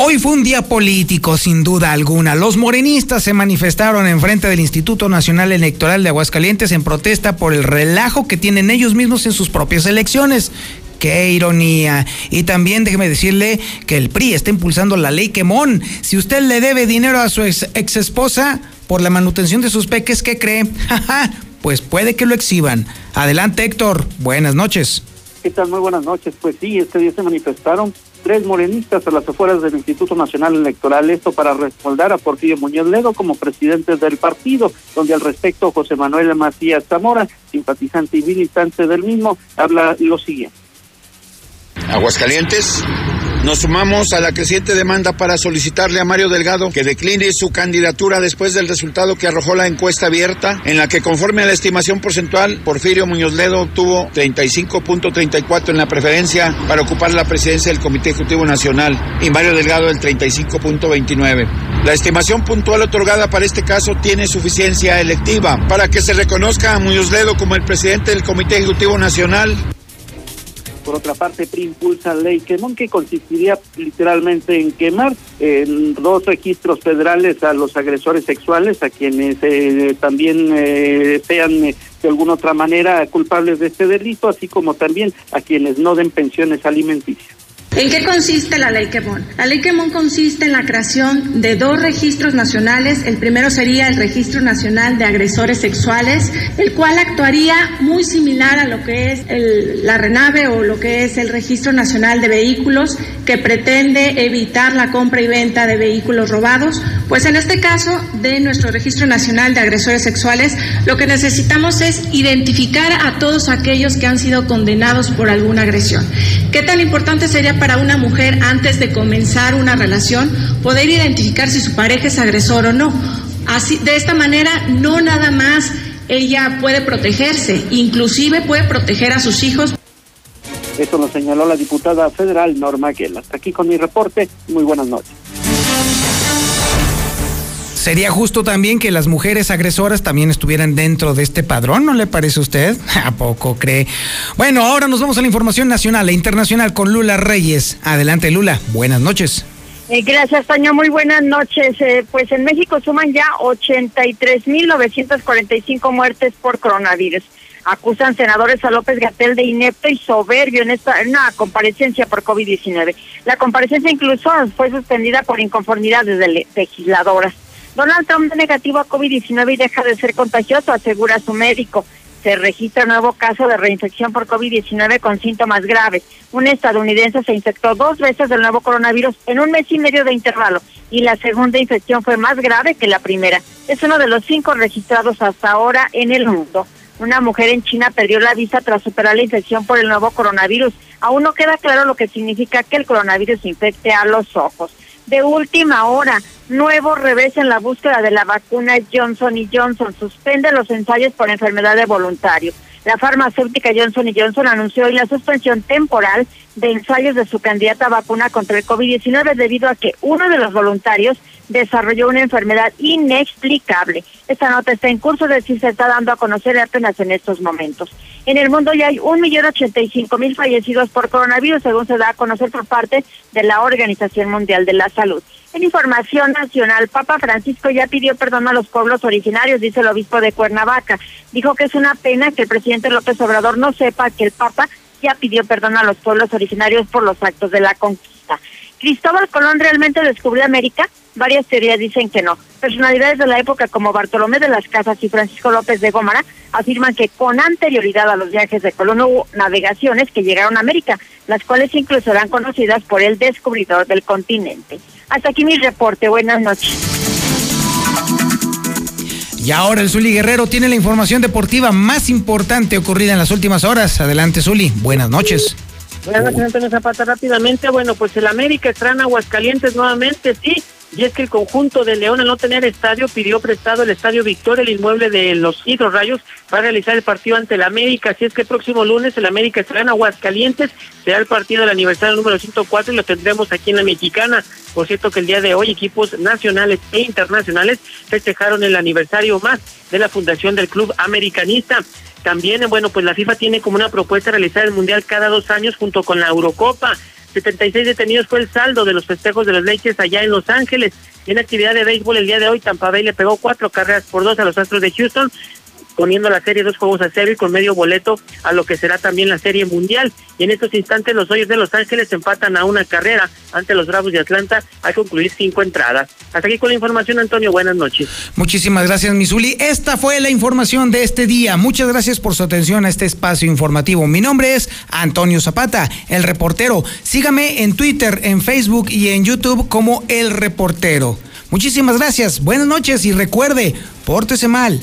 Hoy fue un día político, sin duda alguna. Los morenistas se manifestaron en frente del Instituto Nacional Electoral de Aguascalientes en protesta por el relajo que tienen ellos mismos en sus propias elecciones. Qué ironía. Y también déjeme decirle que el PRI está impulsando la ley Quemón. Si usted le debe dinero a su ex, esposa por la manutención de sus peques, ¿qué cree? pues puede que lo exhiban. Adelante, Héctor. Buenas noches. ¿Qué tal? Muy buenas noches. Pues sí, este día se manifestaron tres morenistas a las afueras del Instituto Nacional Electoral, esto para respaldar a Porfirio Muñoz Ledo como presidente del partido, donde al respecto José Manuel Macías Zamora, simpatizante y militante del mismo, habla lo siguiente. Aguascalientes nos sumamos a la creciente demanda para solicitarle a Mario Delgado que decline su candidatura después del resultado que arrojó la encuesta abierta, en la que conforme a la estimación porcentual, Porfirio Muñoz Ledo obtuvo 35.34 en la preferencia para ocupar la presidencia del Comité Ejecutivo Nacional y Mario Delgado el 35.29. La estimación puntual otorgada para este caso tiene suficiencia electiva para que se reconozca a Muñoz Ledo como el presidente del Comité Ejecutivo Nacional por otra parte, PRI impulsa ley Quemón, que consistiría literalmente en quemar dos registros federales a los agresores sexuales, a quienes eh, también eh, sean eh, de alguna otra manera culpables de este delito, así como también a quienes no den pensiones alimenticias. ¿En qué consiste la ley Quemón? La ley Quemón consiste en la creación de dos registros nacionales. El primero sería el Registro Nacional de Agresores Sexuales, el cual actuaría muy similar a lo que es el, la RENAVE o lo que es el Registro Nacional de Vehículos, que pretende evitar la compra y venta de vehículos robados. Pues en este caso de nuestro Registro Nacional de Agresores Sexuales, lo que necesitamos es identificar a todos aquellos que han sido condenados por alguna agresión. ¿Qué tan importante sería para una mujer antes de comenzar una relación poder identificar si su pareja es agresor o no. Así, de esta manera, no nada más ella puede protegerse, inclusive puede proteger a sus hijos. Esto lo señaló la diputada federal Norma Guel. Hasta aquí con mi reporte. Muy buenas noches. Sería justo también que las mujeres agresoras también estuvieran dentro de este padrón, ¿no le parece a usted? ¿A poco cree? Bueno, ahora nos vamos a la información nacional e internacional con Lula Reyes. Adelante, Lula. Buenas noches. Eh, gracias, Toño. Muy buenas noches. Eh, pues en México suman ya 83.945 muertes por coronavirus. Acusan senadores a López Gatel de inepto y soberbio en esta una comparecencia por COVID-19. La comparecencia incluso fue suspendida por inconformidades de legisladoras. Donald Trump negativo a COVID-19 y deja de ser contagioso, asegura su médico. Se registra nuevo caso de reinfección por COVID-19 con síntomas graves. Un estadounidense se infectó dos veces del nuevo coronavirus en un mes y medio de intervalo y la segunda infección fue más grave que la primera. Es uno de los cinco registrados hasta ahora en el mundo. Una mujer en China perdió la vista tras superar la infección por el nuevo coronavirus. Aún no queda claro lo que significa que el coronavirus infecte a los ojos. De última hora, nuevo revés en la búsqueda de la vacuna Johnson y Johnson. Suspende los ensayos por enfermedad de voluntario. La farmacéutica Johnson Johnson anunció hoy la suspensión temporal de ensayos de su candidata vacuna contra el COVID-19 debido a que uno de los voluntarios desarrolló una enfermedad inexplicable. Esta nota está en curso de si se está dando a conocer apenas en estos momentos. En el mundo ya hay un millón ochenta y cinco mil fallecidos por coronavirus, según se da a conocer por parte de la Organización Mundial de la Salud. Información nacional, Papa Francisco ya pidió perdón a los pueblos originarios, dice el obispo de Cuernavaca. Dijo que es una pena que el presidente López Obrador no sepa que el Papa ya pidió perdón a los pueblos originarios por los actos de la conquista. ¿Cristóbal Colón realmente descubrió América? Varias teorías dicen que no. Personalidades de la época como Bartolomé de las Casas y Francisco López de Gómara afirman que con anterioridad a los viajes de Colón hubo navegaciones que llegaron a América, las cuales incluso eran conocidas por el descubridor del continente. Hasta aquí mi reporte. Buenas noches. Y ahora el Zuli Guerrero tiene la información deportiva más importante ocurrida en las últimas horas. Adelante, Zuli. Buenas noches. Buenas noches, Antonio Zapata. Rápidamente, bueno, pues el América extraña Aguascalientes nuevamente, sí. Y es que el conjunto de León, al no tener estadio, pidió prestado el Estadio Victoria, el inmueble de los Rayos, para realizar el partido ante el América. Así es que el próximo lunes el América estará en Aguascalientes, será el partido del aniversario número 104 y lo tendremos aquí en la Mexicana. Por cierto que el día de hoy equipos nacionales e internacionales festejaron el aniversario más de la fundación del Club Americanista. También, bueno, pues la FIFA tiene como una propuesta realizar el Mundial cada dos años junto con la Eurocopa. 76 detenidos fue el saldo de los festejos de los Leches allá en Los Ángeles. En actividad de béisbol el día de hoy, Tampa Bay le pegó cuatro carreras por dos a los Astros de Houston poniendo la serie dos juegos a cero y con medio boleto a lo que será también la serie mundial. Y en estos instantes los Hoyos de Los Ángeles empatan a una carrera ante los Bravos de Atlanta al concluir cinco entradas. Hasta aquí con la información, Antonio. Buenas noches. Muchísimas gracias, Misuli. Esta fue la información de este día. Muchas gracias por su atención a este espacio informativo. Mi nombre es Antonio Zapata, el reportero. Sígame en Twitter, en Facebook y en YouTube como El Reportero. Muchísimas gracias, buenas noches y recuerde, pórtese mal,